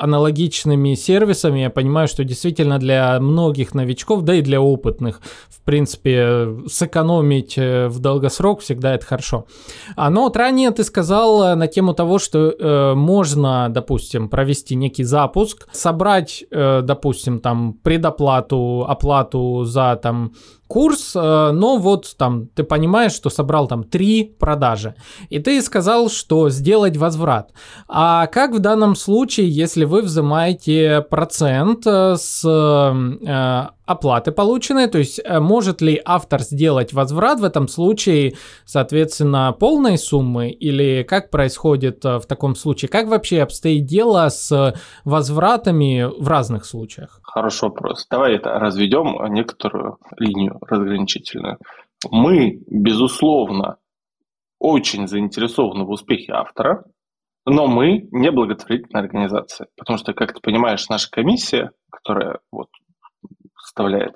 аналогичными сервисами, я понимаю, что действительно для многих новичков, да и для опытных, в принципе, сэкономить э, в долгосрок всегда это хорошо. А, но вот ранее ты сказал э, на тему того, что э, можно, допустим, провести некий запуск, собрать, допустим, там предоплату, оплату за там курс, э, но вот там ты понимаешь, что собрал там три продажи, и ты сказал, что сделать возврат. А как в данном случае, если вы взимаете процент э, с э, оплаты полученной, то есть может ли автор сделать возврат в этом случае, соответственно, полной суммы, или как происходит в таком случае? Как вообще обстоит дело с возвратами в разных случаях? Хороший вопрос. Давай это разведем некоторую линию разграничительную. Мы, безусловно, очень заинтересованы в успехе автора, но мы не благотворительная организация, потому что, как ты понимаешь, наша комиссия, которая вот составляет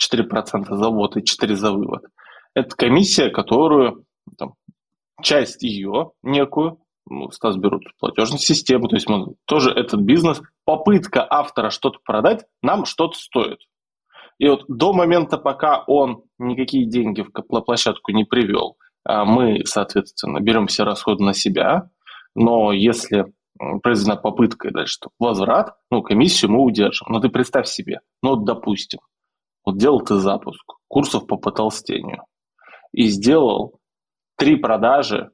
4% за ввод и 4% за вывод, это комиссия, которую там, часть ее некую ну, Стас берут платежную систему, то есть мы тоже этот бизнес, попытка автора что-то продать нам что-то стоит. И вот до момента, пока он никакие деньги в площадку не привел, а мы, соответственно, берем все расходы на себя, но если произведена попытка дальше возврат, ну, комиссию мы удержим. Но ты представь себе, ну, вот, допустим, вот делал ты запуск курсов по потолстению и сделал три продажи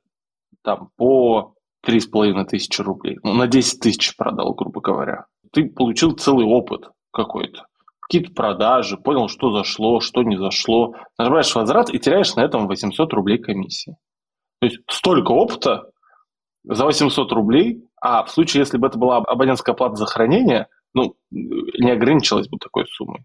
там по три с половиной тысячи рублей, ну, на 10 тысяч продал, грубо говоря. Ты получил целый опыт какой-то какие-то продажи, понял, что зашло, что не зашло. Нажимаешь возврат и теряешь на этом 800 рублей комиссии. То есть столько опыта за 800 рублей, а в случае, если бы это была абонентская плата за хранение, ну, не ограничилась бы такой суммой.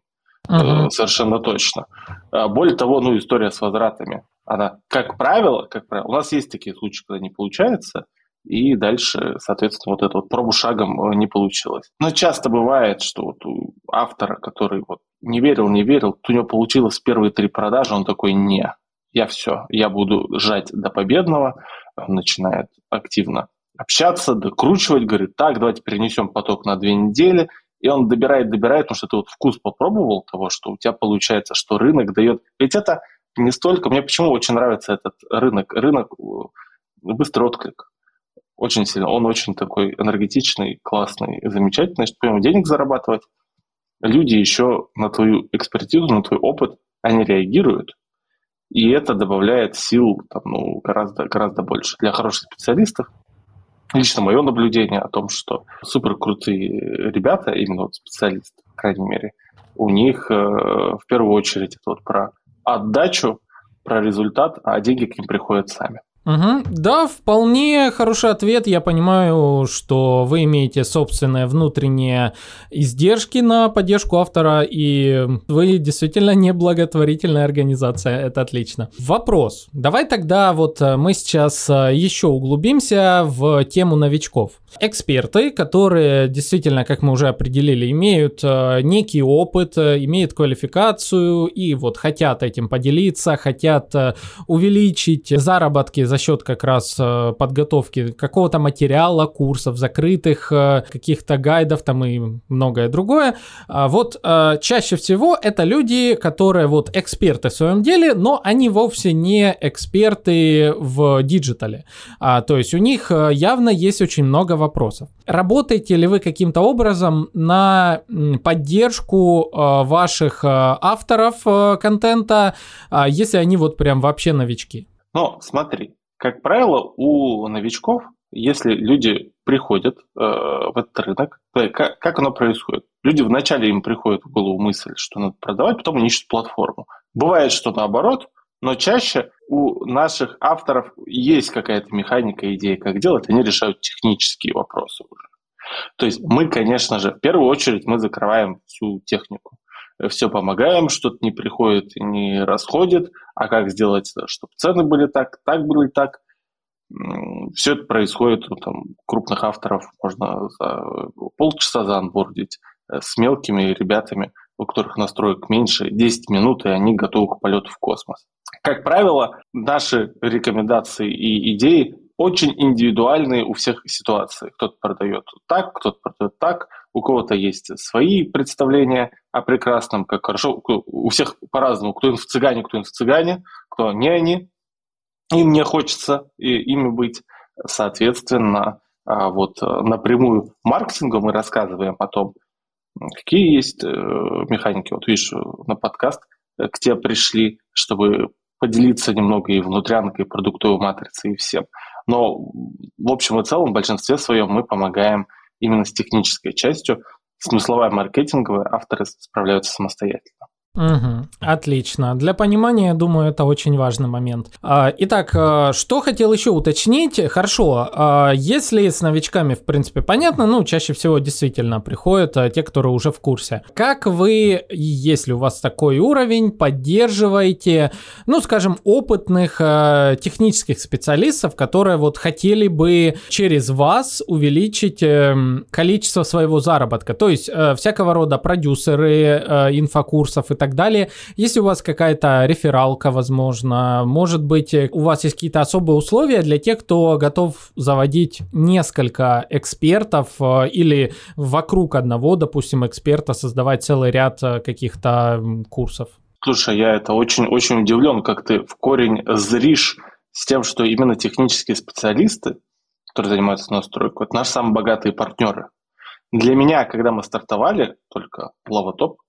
Uh-huh. Совершенно точно. А, более того, ну, история с возвратами. Она, как правило, как правило, у нас есть такие случаи, когда не получается, и дальше, соответственно, вот это вот пробу шагом э, не получилось. Но часто бывает, что вот у автора, который вот не верил, не верил, у него получилось первые три продажи, он такой, не, я все, я буду жать до победного, он начинает активно общаться, докручивать, говорит, так, давайте перенесем поток на две недели, и он добирает, добирает, потому что ты вот вкус попробовал того, что у тебя получается, что рынок дает. Ведь это не столько, мне почему очень нравится этот рынок, рынок э, быстрый отклик очень сильно. Он очень такой энергетичный, классный, замечательный, что помимо денег зарабатывать, люди еще на твою экспертизу, на твой опыт они реагируют, и это добавляет сил там, ну, гораздо, гораздо больше. Для хороших специалистов лично мое наблюдение о том, что супер крутые ребята, именно вот специалисты, по крайней мере, у них э, в первую очередь это вот про отдачу, про результат, а деньги к ним приходят сами. Угу. Да, вполне хороший ответ. Я понимаю, что вы имеете собственные внутренние издержки на поддержку автора, и вы действительно не благотворительная организация. Это отлично. Вопрос. Давай тогда вот э, мы сейчас э, еще углубимся в тему новичков. Эксперты, которые действительно, как мы уже определили, имеют э, некий опыт, имеют квалификацию и вот хотят этим поделиться, хотят увеличить заработки за счет как раз э, подготовки какого-то материала, курсов закрытых, э, каких-то гайдов там и многое другое. А вот э, чаще всего это люди, которые вот эксперты в своем деле, но они вовсе не эксперты в digital е. А, то есть у них явно есть очень много вопросов. Работаете ли вы каким-то образом на поддержку ваших авторов контента, а, если они вот прям вообще новички? Ну, смотри, как правило, у новичков, если люди приходят э, в этот рынок, то как, как оно происходит? Люди вначале им приходит в голову мысль, что надо продавать, потом они ищут платформу. Бывает, что наоборот, но чаще у наших авторов есть какая-то механика, идея, как делать, они решают технические вопросы уже. То есть мы, конечно же, в первую очередь мы закрываем всю технику все помогаем, что-то не приходит, не расходит, а как сделать, чтобы цены были так, так были так. Все это происходит у там, крупных авторов, можно за полчаса заанбордить, э, с мелкими ребятами, у которых настроек меньше, 10 минут, и они готовы к полету в космос. Как правило, наши рекомендации и идеи очень индивидуальные у всех ситуаций. Кто-то продает так, кто-то продает так, у кого-то есть свои представления о прекрасном, как хорошо, у всех по-разному, кто в цыгане, кто в цыгане, кто не они, им не хочется ими быть, соответственно, а, вот э, напрямую маркетингом мы рассказываем о том, какие есть э, механики. Вот видишь, на подкаст э, к тебе пришли, чтобы поделиться немного и внутрянкой, и продуктовой матрицей, и всем. Но в общем и целом, в большинстве своем мы помогаем именно с технической частью. Смысловая маркетинговая авторы справляются самостоятельно. Угу, отлично. Для понимания, я думаю, это очень важный момент. А, итак, а, что хотел еще уточнить? Хорошо, а, если с новичками, в принципе, понятно, ну, чаще всего действительно приходят те, которые уже в курсе. Как вы, если у вас такой уровень, поддерживаете, ну, скажем, опытных технических специалистов, которые вот хотели бы через вас увеличить эм, количество своего заработка? То есть э, всякого рода продюсеры э, инфокурсов и так далее. Если у вас какая-то рефералка, возможно, может быть, у вас есть какие-то особые условия для тех, кто готов заводить несколько экспертов э, или вокруг одного, допустим, эксперта создавать целый ряд э, каких-то курсов. Слушай, я это очень-очень удивлен, как ты в корень зришь с тем, что именно технические специалисты, которые занимаются настройкой, это наши самые богатые партнеры. Для меня, когда мы стартовали, только Лавотоп,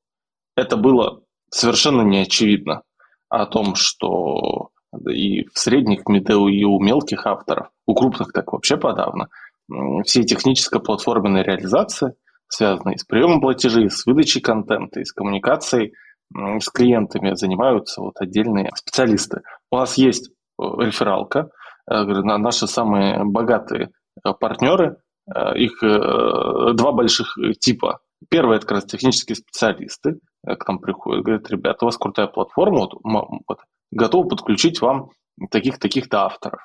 это было совершенно не очевидно о том, что и в средних, и у мелких авторов, у крупных так вообще подавно, все техническо-платформенные реализации, связанные с приемом платежей, с выдачей контента и с коммуникацией с клиентами, занимаются вот отдельные специалисты. У нас есть э, рефералка, э, наши самые богатые э, партнеры, их два больших типа. Первый – это как раз технические специалисты, к нам приходят, говорят, ребята, у вас крутая платформа, вот, вот, готовы подключить вам таких-таких-то авторов.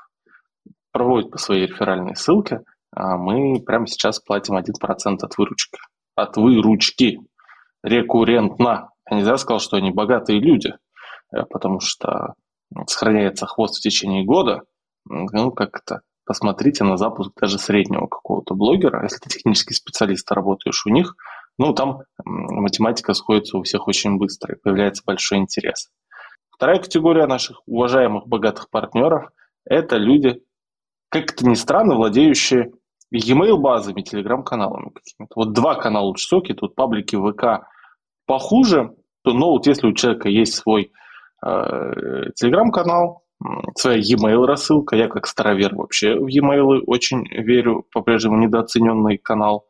Проводят по своей реферальной ссылке, а мы прямо сейчас платим 1% от выручки. От выручки. Рекуррентно. Я не зря сказал, что они богатые люди, э, потому что сохраняется хвост в течение года. Ну, как это? Посмотрите на запуск даже среднего какого-то блогера. Если ты технический специалист, работаешь у них – ну, там математика сходится у всех очень быстро, и появляется большой интерес. Вторая категория наших уважаемых богатых партнеров – это люди, как это ни странно, владеющие e-mail базами, телеграм-каналами какими-то. Вот два канала лучше тут паблики ВК похуже, что, ну, вот если у человека есть свой э, телеграм-канал, своя e-mail рассылка, я как старовер вообще в e-mail очень верю, по-прежнему недооцененный канал,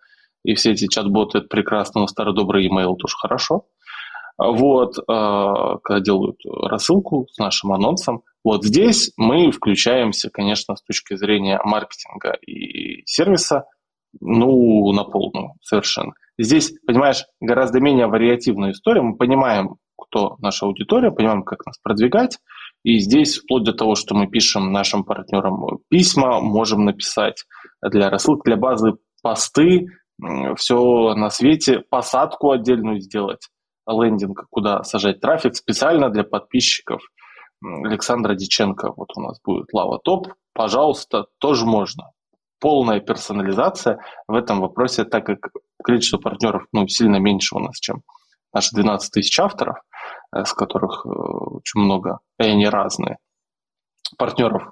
и все эти чат-боты это прекрасно, но старый добрый e-mail тоже хорошо. Вот, э, когда делают рассылку с нашим анонсом, вот здесь мы включаемся, конечно, с точки зрения маркетинга и сервиса, ну, на полную совершенно. Здесь, понимаешь, гораздо менее вариативная история. Мы понимаем, кто наша аудитория, понимаем, как нас продвигать. И здесь, вплоть до того, что мы пишем нашим партнерам письма, можем написать для рассылки, для базы посты, все на свете, посадку отдельную сделать, лендинг, куда сажать трафик специально для подписчиков Александра Диченко. Вот у нас будет Лава Топ. Пожалуйста, тоже можно полная персонализация в этом вопросе, так как количество партнеров ну, сильно меньше у нас, чем наши 12 тысяч авторов, э, с которых э, очень много, и они разные. Партнеров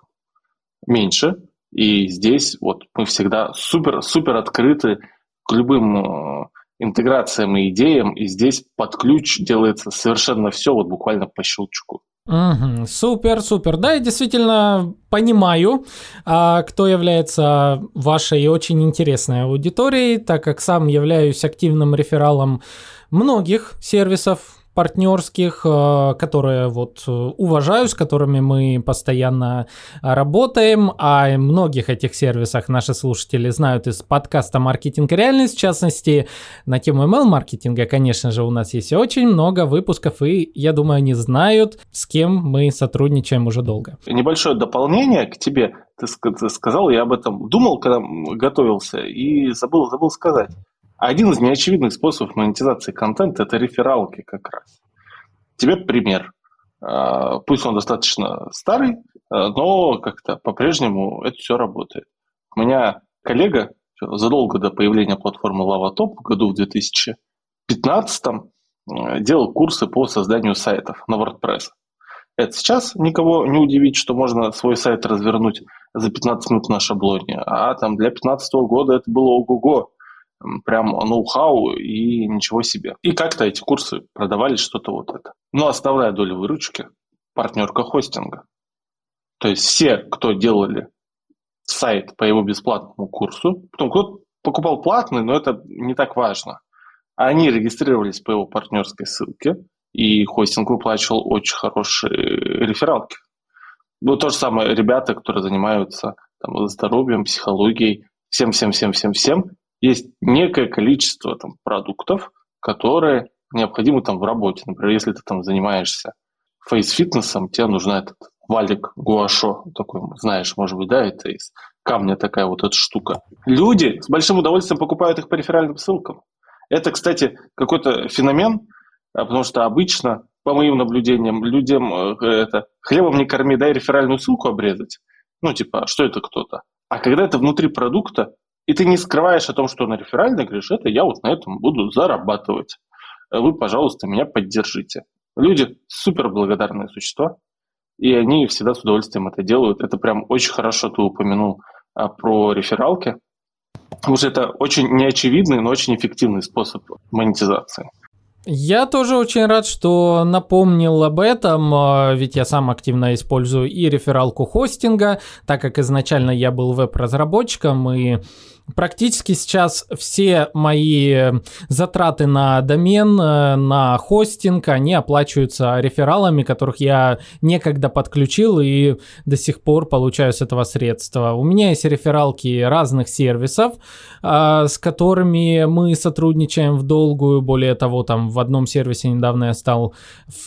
меньше, и здесь вот мы всегда супер-супер открыты к любым э, интеграциям и идеям, и здесь под ключ делается совершенно все вот буквально по щелчку. Угу, супер, супер. Да, я действительно понимаю, а, кто является вашей очень интересной аудиторией, так как сам являюсь активным рефералом многих сервисов партнерских, э, которые вот э, уважаю, с которыми мы постоянно работаем, а многих этих сервисах наши слушатели знают из подкаста «Маркетинг и реальность», в частности, на тему ML-маркетинга, конечно же, у нас есть очень много выпусков, и я думаю, они знают, с кем мы сотрудничаем уже долго. Небольшое дополнение к тебе. Ты сказал, я об этом думал, когда готовился, и забыл, забыл сказать. Один из неочевидных способов монетизации контента – это рефералки как раз. Тебе пример. А, пусть он достаточно старый, а, но как-то по-прежнему это все работает. У меня коллега задолго до появления платформы LavaTop в году в 2015 а, делал курсы по созданию сайтов на WordPress. Это сейчас никого не удивит, что можно свой сайт развернуть за 15 минут на шаблоне, а там для 2015 года это было ого-го прям ноу-хау и ничего себе. И как-то эти курсы продавались что-то вот это. Но основная доля выручки – партнерка хостинга. То есть все, кто делали сайт по его бесплатному курсу, потом кто покупал платный, но это не так важно. Они регистрировались по его партнерской ссылке, и хостинг выплачивал очень хорошие рефералки. Ну, то же самое ребята, которые занимаются там, здоровьем, психологией, всем-всем-всем-всем-всем, есть некое количество там, продуктов, которые необходимы там в работе. Например, если ты там занимаешься фейс-фитнесом, тебе нужен этот валик гуашо, такой, знаешь, может быть, да, это из камня такая вот эта штука. Люди с большим удовольствием покупают их по реферальным ссылкам. Это, кстати, какой-то феномен, а, потому что обычно, по моим наблюдениям, людям э, это хлебом не корми, дай реферальную ссылку обрезать. Ну, типа, а что это кто-то? А когда это внутри продукта, и ты не скрываешь о том, что на реферальный, говоришь, это я вот на этом буду зарабатывать. Вы, пожалуйста, меня поддержите. Люди супер благодарные существа, и они всегда с удовольствием это делают. Это прям очень хорошо ты упомянул а, про рефералки, потому что это очень неочевидный, но очень эффективный способ монетизации. Я тоже очень рад, что напомнил об этом, а, ведь я сам активно использую и рефералку хостинга, так как изначально я был веб-разработчиком и Практически сейчас все мои затраты на домен, э, на хостинг, они оплачиваются рефералами, которых я некогда подключил и до сих пор получаю с этого средства. У меня есть рефералки разных сервисов, э, с которыми мы сотрудничаем в долгую. Более того, там в одном сервисе недавно я стал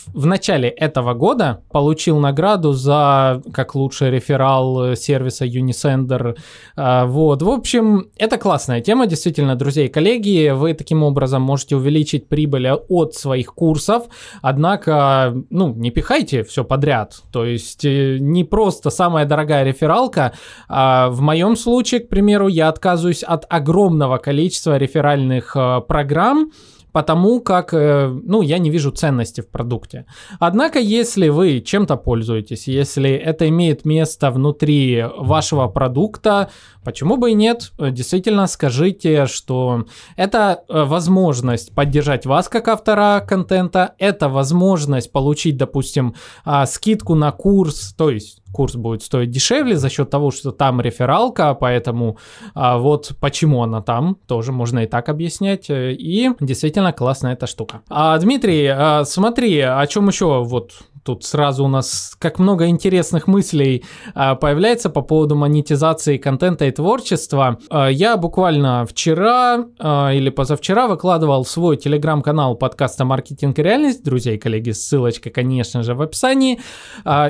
в начале этого года получил награду за как лучший реферал сервиса Unisender. Э, вот, в общем, это классная тема, действительно, друзья и коллеги. Вы таким образом можете увеличить прибыль от своих курсов, однако, ну, не пихайте все подряд. То есть э, не просто самая дорогая рефералка. А в моем случае, к примеру, я отказываюсь от огромного количества реферальных э, программ, потому как, э, ну, я не вижу ценности в продукте. Однако, если вы чем-то пользуетесь, если это имеет место внутри вашего продукта, почему бы и нет? Действительно, скажите, что это э, возможность поддержать вас как автора контента, это возможность получить, допустим, а, скидку на курс, то есть курс будет стоить дешевле за счет того, что там рефералка, поэтому а, вот почему она там, тоже можно и так объяснять. И действительно классная эта штука. А, Дмитрий, а, смотри, о чем еще вот Тут сразу у нас как много интересных мыслей а, появляется по поводу монетизации контента и творчества. А, я буквально вчера а, или позавчера выкладывал свой телеграм-канал подкаста «Маркетинг и реальность». Друзья и коллеги, ссылочка, конечно же, в описании.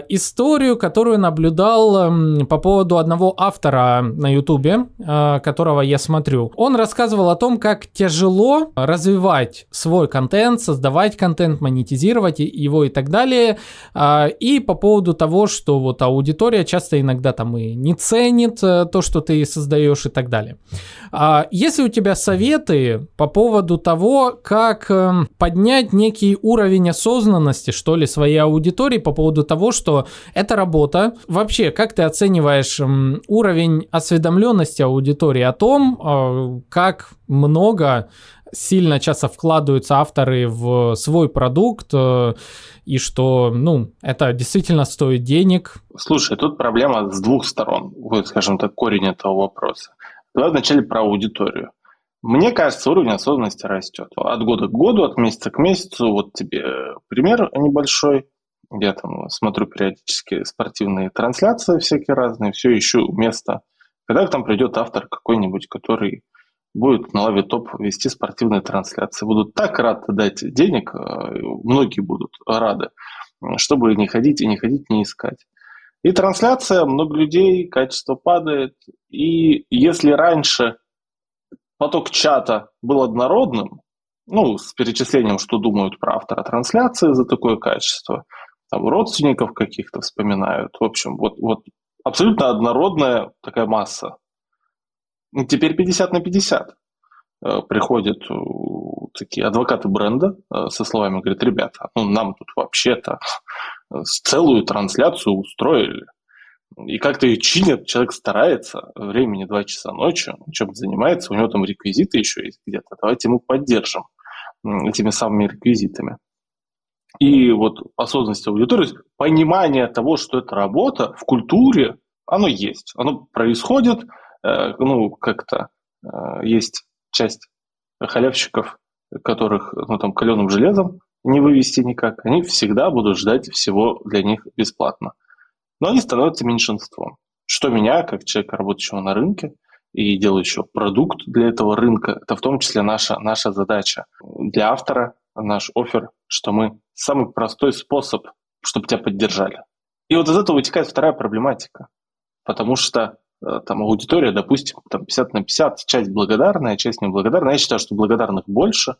Историю, которую наблюдал по поводу одного автора на ютубе, которого я смотрю. Он рассказывал о том, как тяжело развивать свой контент, создавать контент, монетизировать его и так далее – и по поводу того, что вот аудитория часто иногда там и не ценит э, то, что ты создаешь и так далее. А, если у тебя советы по поводу того, как эм, поднять некий уровень осознанности, что ли, своей аудитории по поводу того, что это работа. Вообще, как ты оцениваешь эм, уровень осведомленности аудитории о том, э, как много сильно часто вкладываются авторы в свой продукт, э, и что, ну, это действительно стоит денег. Слушай, тут проблема с двух сторон, вот, скажем так, корень этого вопроса. Давай вначале про аудиторию. Мне кажется, уровень осознанности растет. От года к году, от месяца к месяцу. Вот тебе пример небольшой. Я там смотрю периодически спортивные трансляции всякие разные, все ищу место. Когда там придет автор какой-нибудь, который будет на лаве топ вести спортивные трансляции. Будут так рады дать денег, э, многие будут рады, чтобы не ходить и не ходить, не искать. И трансляция, много людей, качество падает. И если раньше поток чата был однородным, ну, с перечислением, что думают про автора трансляции за такое качество, там родственников каких-то вспоминают. В общем, вот, вот абсолютно однородная такая масса теперь 50 на 50. Э, приходят э, такие адвокаты бренда э, со словами, говорят, ребята, ну нам тут вообще-то целую трансляцию устроили. И как-то ее чинят, человек старается, времени 2 часа ночи, чем занимается, у него там реквизиты еще есть где-то, давайте мы поддержим этими самыми реквизитами. И вот осознанность аудитории, понимание того, что это работа в культуре, оно есть. Оно происходит, ну, как-то э, есть часть халявщиков, которых, ну, там, каленым железом не вывести никак, они всегда будут ждать всего для них бесплатно. Но они становятся меньшинством. Что меня, как человека, работающего на рынке и делающего продукт для этого рынка, это в том числе наша, наша задача. Для автора наш офер, что мы самый простой способ, чтобы тебя поддержали. И вот из этого вытекает вторая проблематика. Потому что Э, там аудитория, допустим, там 50 на 50, часть благодарная, часть неблагодарная. Я считаю, что благодарных больше,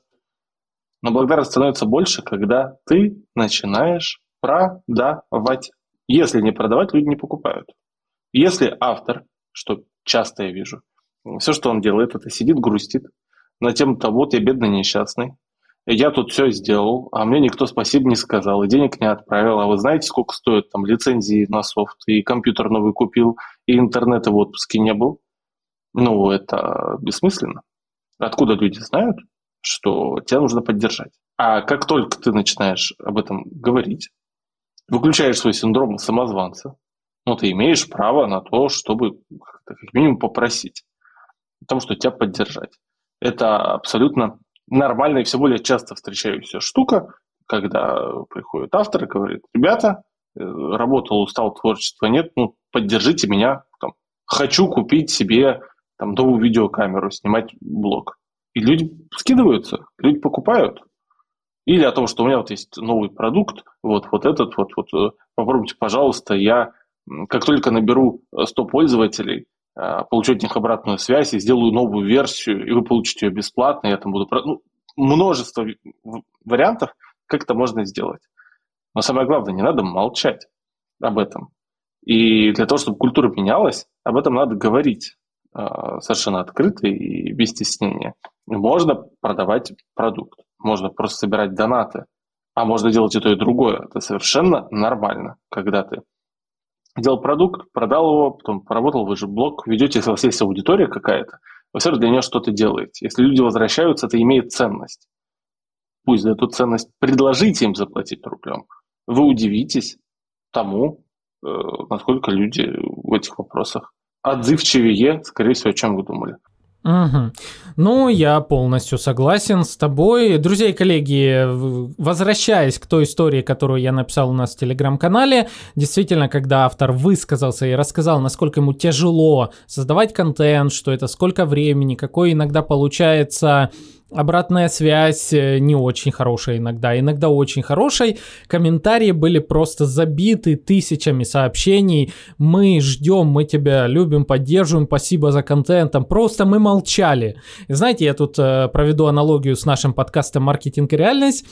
но благодарность становится больше, когда ты начинаешь продавать. Если не продавать, люди не покупают. Если автор, что часто я вижу, все, что он делает, это сидит, грустит на тему-то, вот я бедный несчастный, я тут все сделал, а мне никто спасибо не сказал, и денег не отправил. А вы знаете, сколько стоит там лицензии на софт, и компьютер новый купил, и интернета в отпуске не был? Ну, это бессмысленно. Откуда люди знают, что тебя нужно поддержать? А как только ты начинаешь об этом говорить, выключаешь свой синдром самозванца, ну, ты имеешь право на то, чтобы как минимум попросить, потому что тебя поддержать. Это абсолютно нормальная и все более часто встречающаяся штука, когда приходит автор и говорит, ребята, э, работал, устал, творчества нет, ну, поддержите меня, там, хочу купить себе там, новую видеокамеру, снимать блог. И люди скидываются, люди покупают. Или о том, что у меня вот есть новый продукт, вот, вот этот, вот, вот, э, попробуйте, пожалуйста, я как только наберу 100 пользователей, а, получу от них обратную связь и сделаю новую версию, и вы получите ее бесплатно, я там буду... Ну, множество вариантов, как это можно сделать. Но самое главное, не надо молчать об этом. И для того, чтобы культура менялась, об этом надо говорить э, совершенно открыто и без стеснения. Можно продавать продукт. можно просто собирать донаты, а можно делать и то, и другое. Это совершенно нормально, когда ты делал продукт, продал его, потом поработал, вы же блог, ведете, если у вас есть аудитория какая-то, вы все равно для нее что-то делаете. Если люди возвращаются, это имеет ценность. Пусть за эту ценность предложите им заплатить рублем. Вы удивитесь тому, насколько люди в этих вопросах отзывчивее, скорее всего, чем вы думали. Угу. Ну, я полностью согласен с тобой. Друзья и коллеги, возвращаясь к той истории, которую я написал у нас в телеграм-канале, действительно, когда автор высказался и рассказал, насколько ему тяжело создавать контент, что это сколько времени, какой иногда получается Обратная связь э, не очень хорошая иногда, иногда очень хорошая. Комментарии были просто забиты тысячами сообщений. Мы ждем, мы тебя любим, поддерживаем, спасибо за контентом. Просто мы молчали. И знаете, я тут э, проведу аналогию с нашим подкастом «Маркетинг и реальность».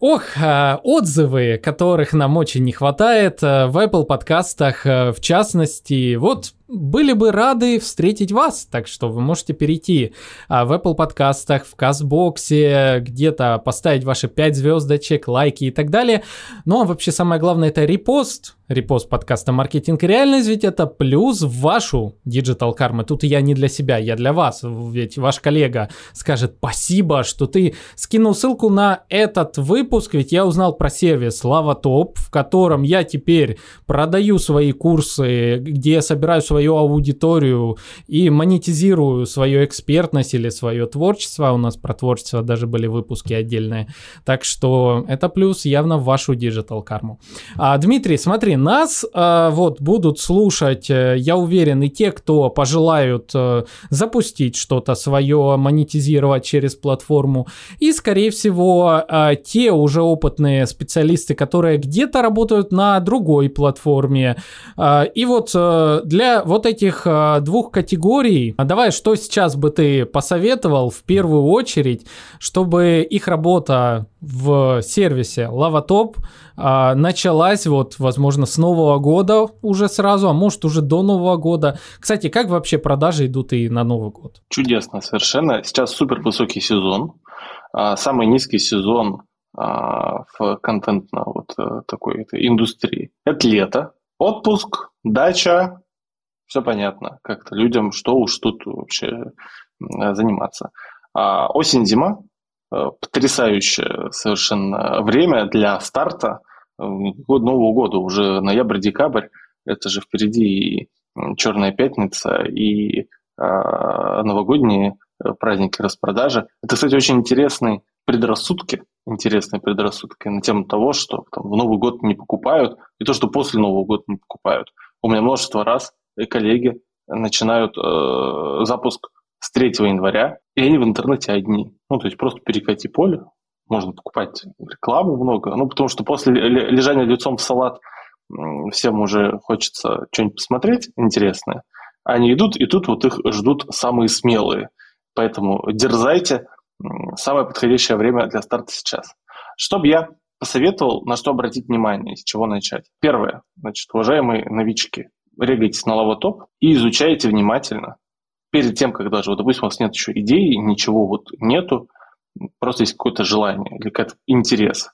Ох, э, отзывы, которых нам очень не хватает э, в Apple подкастах, в частности. Вот были бы рады встретить вас, так что вы можете перейти а, в Apple подкастах, в Казбоксе, где-то поставить ваши 5 звездочек, лайки и так далее. Ну а вообще самое главное это репост, репост подкаста «Маркетинг и реальность», ведь это плюс в вашу digital карму. Тут я не для себя, я для вас, ведь ваш коллега скажет спасибо, что ты скинул ссылку на этот выпуск, ведь я узнал про сервис Lava Top, в котором я теперь продаю свои курсы, где я собираю свою аудиторию и монетизирую свою экспертность или свое творчество. У нас про творчество даже были выпуски отдельные. Так что это плюс явно в вашу digital карму. А, Дмитрий, смотри, нас а, вот будут слушать, э, я уверен, и те, кто пожелают а, запустить что-то свое, монетизировать через платформу. И, скорее всего, а, те уже опытные специалисты, которые где-то работают на другой платформе. А, и вот а, для вот этих а, двух категорий, а давай, что сейчас бы ты посоветовал в первую очередь, чтобы их работа в сервисе LavaTop а, началась вот, возможно, с Нового года уже сразу, а может уже до Нового года. Кстати, как вообще продажи идут и на Новый год? Чудесно, совершенно. Сейчас супер высокий сезон. А, самый низкий сезон а, в контентно вот э, такой этой индустрии. Это лето, отпуск, дача, все понятно, как-то людям, что уж тут вообще заниматься. А осень-зима э, потрясающее совершенно время для старта э, Нового года, уже ноябрь-декабрь, это же впереди и Черная пятница, и а, новогодние э, праздники распродажи. Это, кстати, очень интересные предрассудки, интересные предрассудки на тему того, что там, в Новый год не покупают, и то, что после Нового года не покупают. У меня множество раз и коллеги начинают э, запуск с 3 января, и они в интернете одни. Ну, то есть просто перекати поле, можно покупать рекламу много, ну, потому что после лежания лицом в салат всем уже хочется что-нибудь посмотреть интересное. Они идут, и тут вот их ждут самые смелые. Поэтому дерзайте, самое подходящее время для старта сейчас. Что бы я посоветовал, на что обратить внимание, с чего начать? Первое, значит, уважаемые новички, регайтесь на лавотоп и изучайте внимательно. Перед тем, как даже, вот, допустим, у вас нет еще идеи, ничего вот нету, просто есть какое-то желание или какой-то интерес.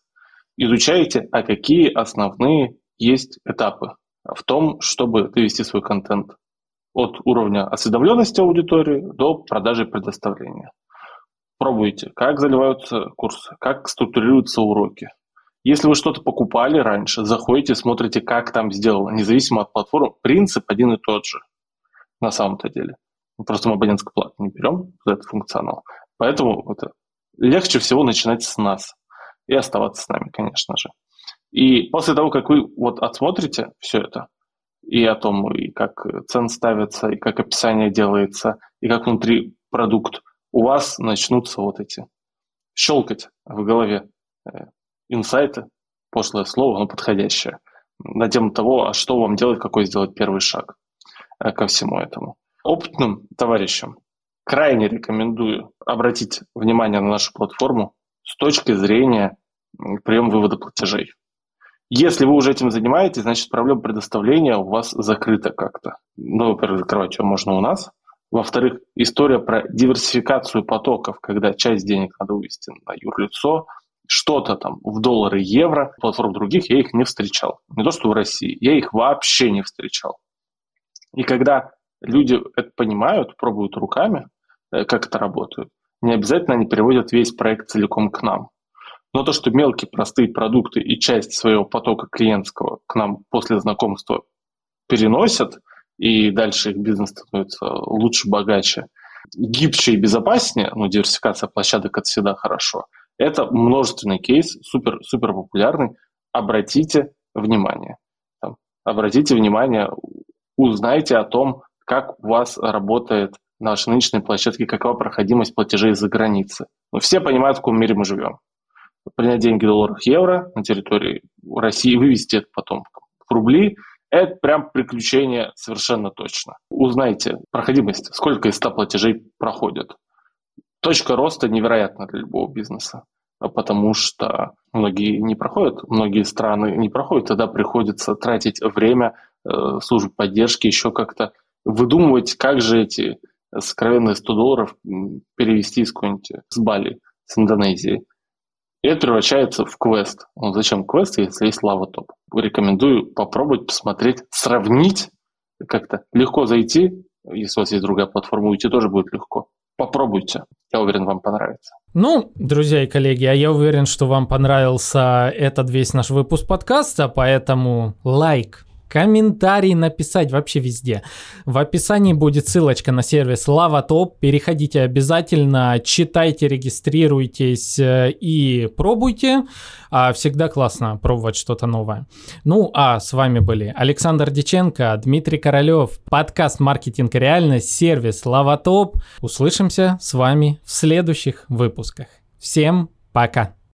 Изучайте, а какие основные есть этапы в том, чтобы довести свой контент от уровня осведомленности аудитории до продажи предоставления. Пробуйте, как заливаются курсы, как структурируются уроки, если вы что-то покупали раньше, заходите, смотрите, как там сделано, независимо от платформы, принцип один и тот же на самом-то деле. Просто мы абонентскую плату не берем за этот функционал. Поэтому это легче всего начинать с нас и оставаться с нами, конечно же. И после того, как вы вот отсмотрите все это, и о том, и как цен ставятся, и как описание делается, и как внутри продукт, у вас начнутся вот эти щелкать в голове э, инсайты, пошлое слово, но подходящее, на тему того, а что вам делать, какой сделать первый шаг э, ко всему этому. Опытным товарищам крайне рекомендую обратить внимание на нашу платформу с точки зрения приема вывода платежей. Если вы уже этим занимаетесь, значит проблема предоставления у вас закрыта как-то. Ну, во-первых, закрывать ее можно у нас, Во-вторых, история про диверсификацию потоков, когда часть денег надо вывести на юрлицо, что-то там в доллары, евро, платформ других я их не встречал. Не то, что в России, я их вообще не встречал. И когда люди это понимают, пробуют руками, э, как это работает, не обязательно они переводят весь проект целиком к нам. Но то, что мелкие простые продукты и часть своего потока клиентского к нам после знакомства переносят, и дальше их бизнес становится лучше, богаче, гибче и безопаснее, ну, диверсификация площадок – это всегда хорошо. Это множественный кейс, супер, супер популярный. Обратите внимание. Там, обратите внимание, узнайте о том, как у вас работает наши нынешние площадки, какова проходимость платежей за границы. Ну, все понимают, в каком мире мы живем. Принять деньги долларах, евро на территории России, вывести это потом в рубли – это прям приключение совершенно точно. Узнайте проходимость, сколько из 100 платежей проходят. Точка роста невероятна для любого бизнеса, потому что многие не проходят, многие страны не проходят, тогда приходится тратить время э, служб поддержки, еще как-то выдумывать, как же эти сокровенные 100 долларов перевести из какой-нибудь с Бали, с Индонезии. И это превращается в квест. Ну, зачем квест, если есть лава топ? Рекомендую попробовать, посмотреть, сравнить. Как-то легко зайти, если у вас есть другая платформа, уйти тоже будет легко. Попробуйте. Я уверен, вам понравится. Ну, друзья и коллеги, а я уверен, что вам понравился этот весь наш выпуск подкаста, поэтому лайк, комментарий написать вообще везде. В описании будет ссылочка на сервис LavaTop. Переходите обязательно, читайте, регистрируйтесь э, и пробуйте. А, всегда классно пробовать что-то новое. Ну, а с вами были Александр Диченко, Дмитрий Королев, подкаст «Маркетинг реальность», сервис LavaTop. Услышимся с вами в следующих выпусках. Всем пока!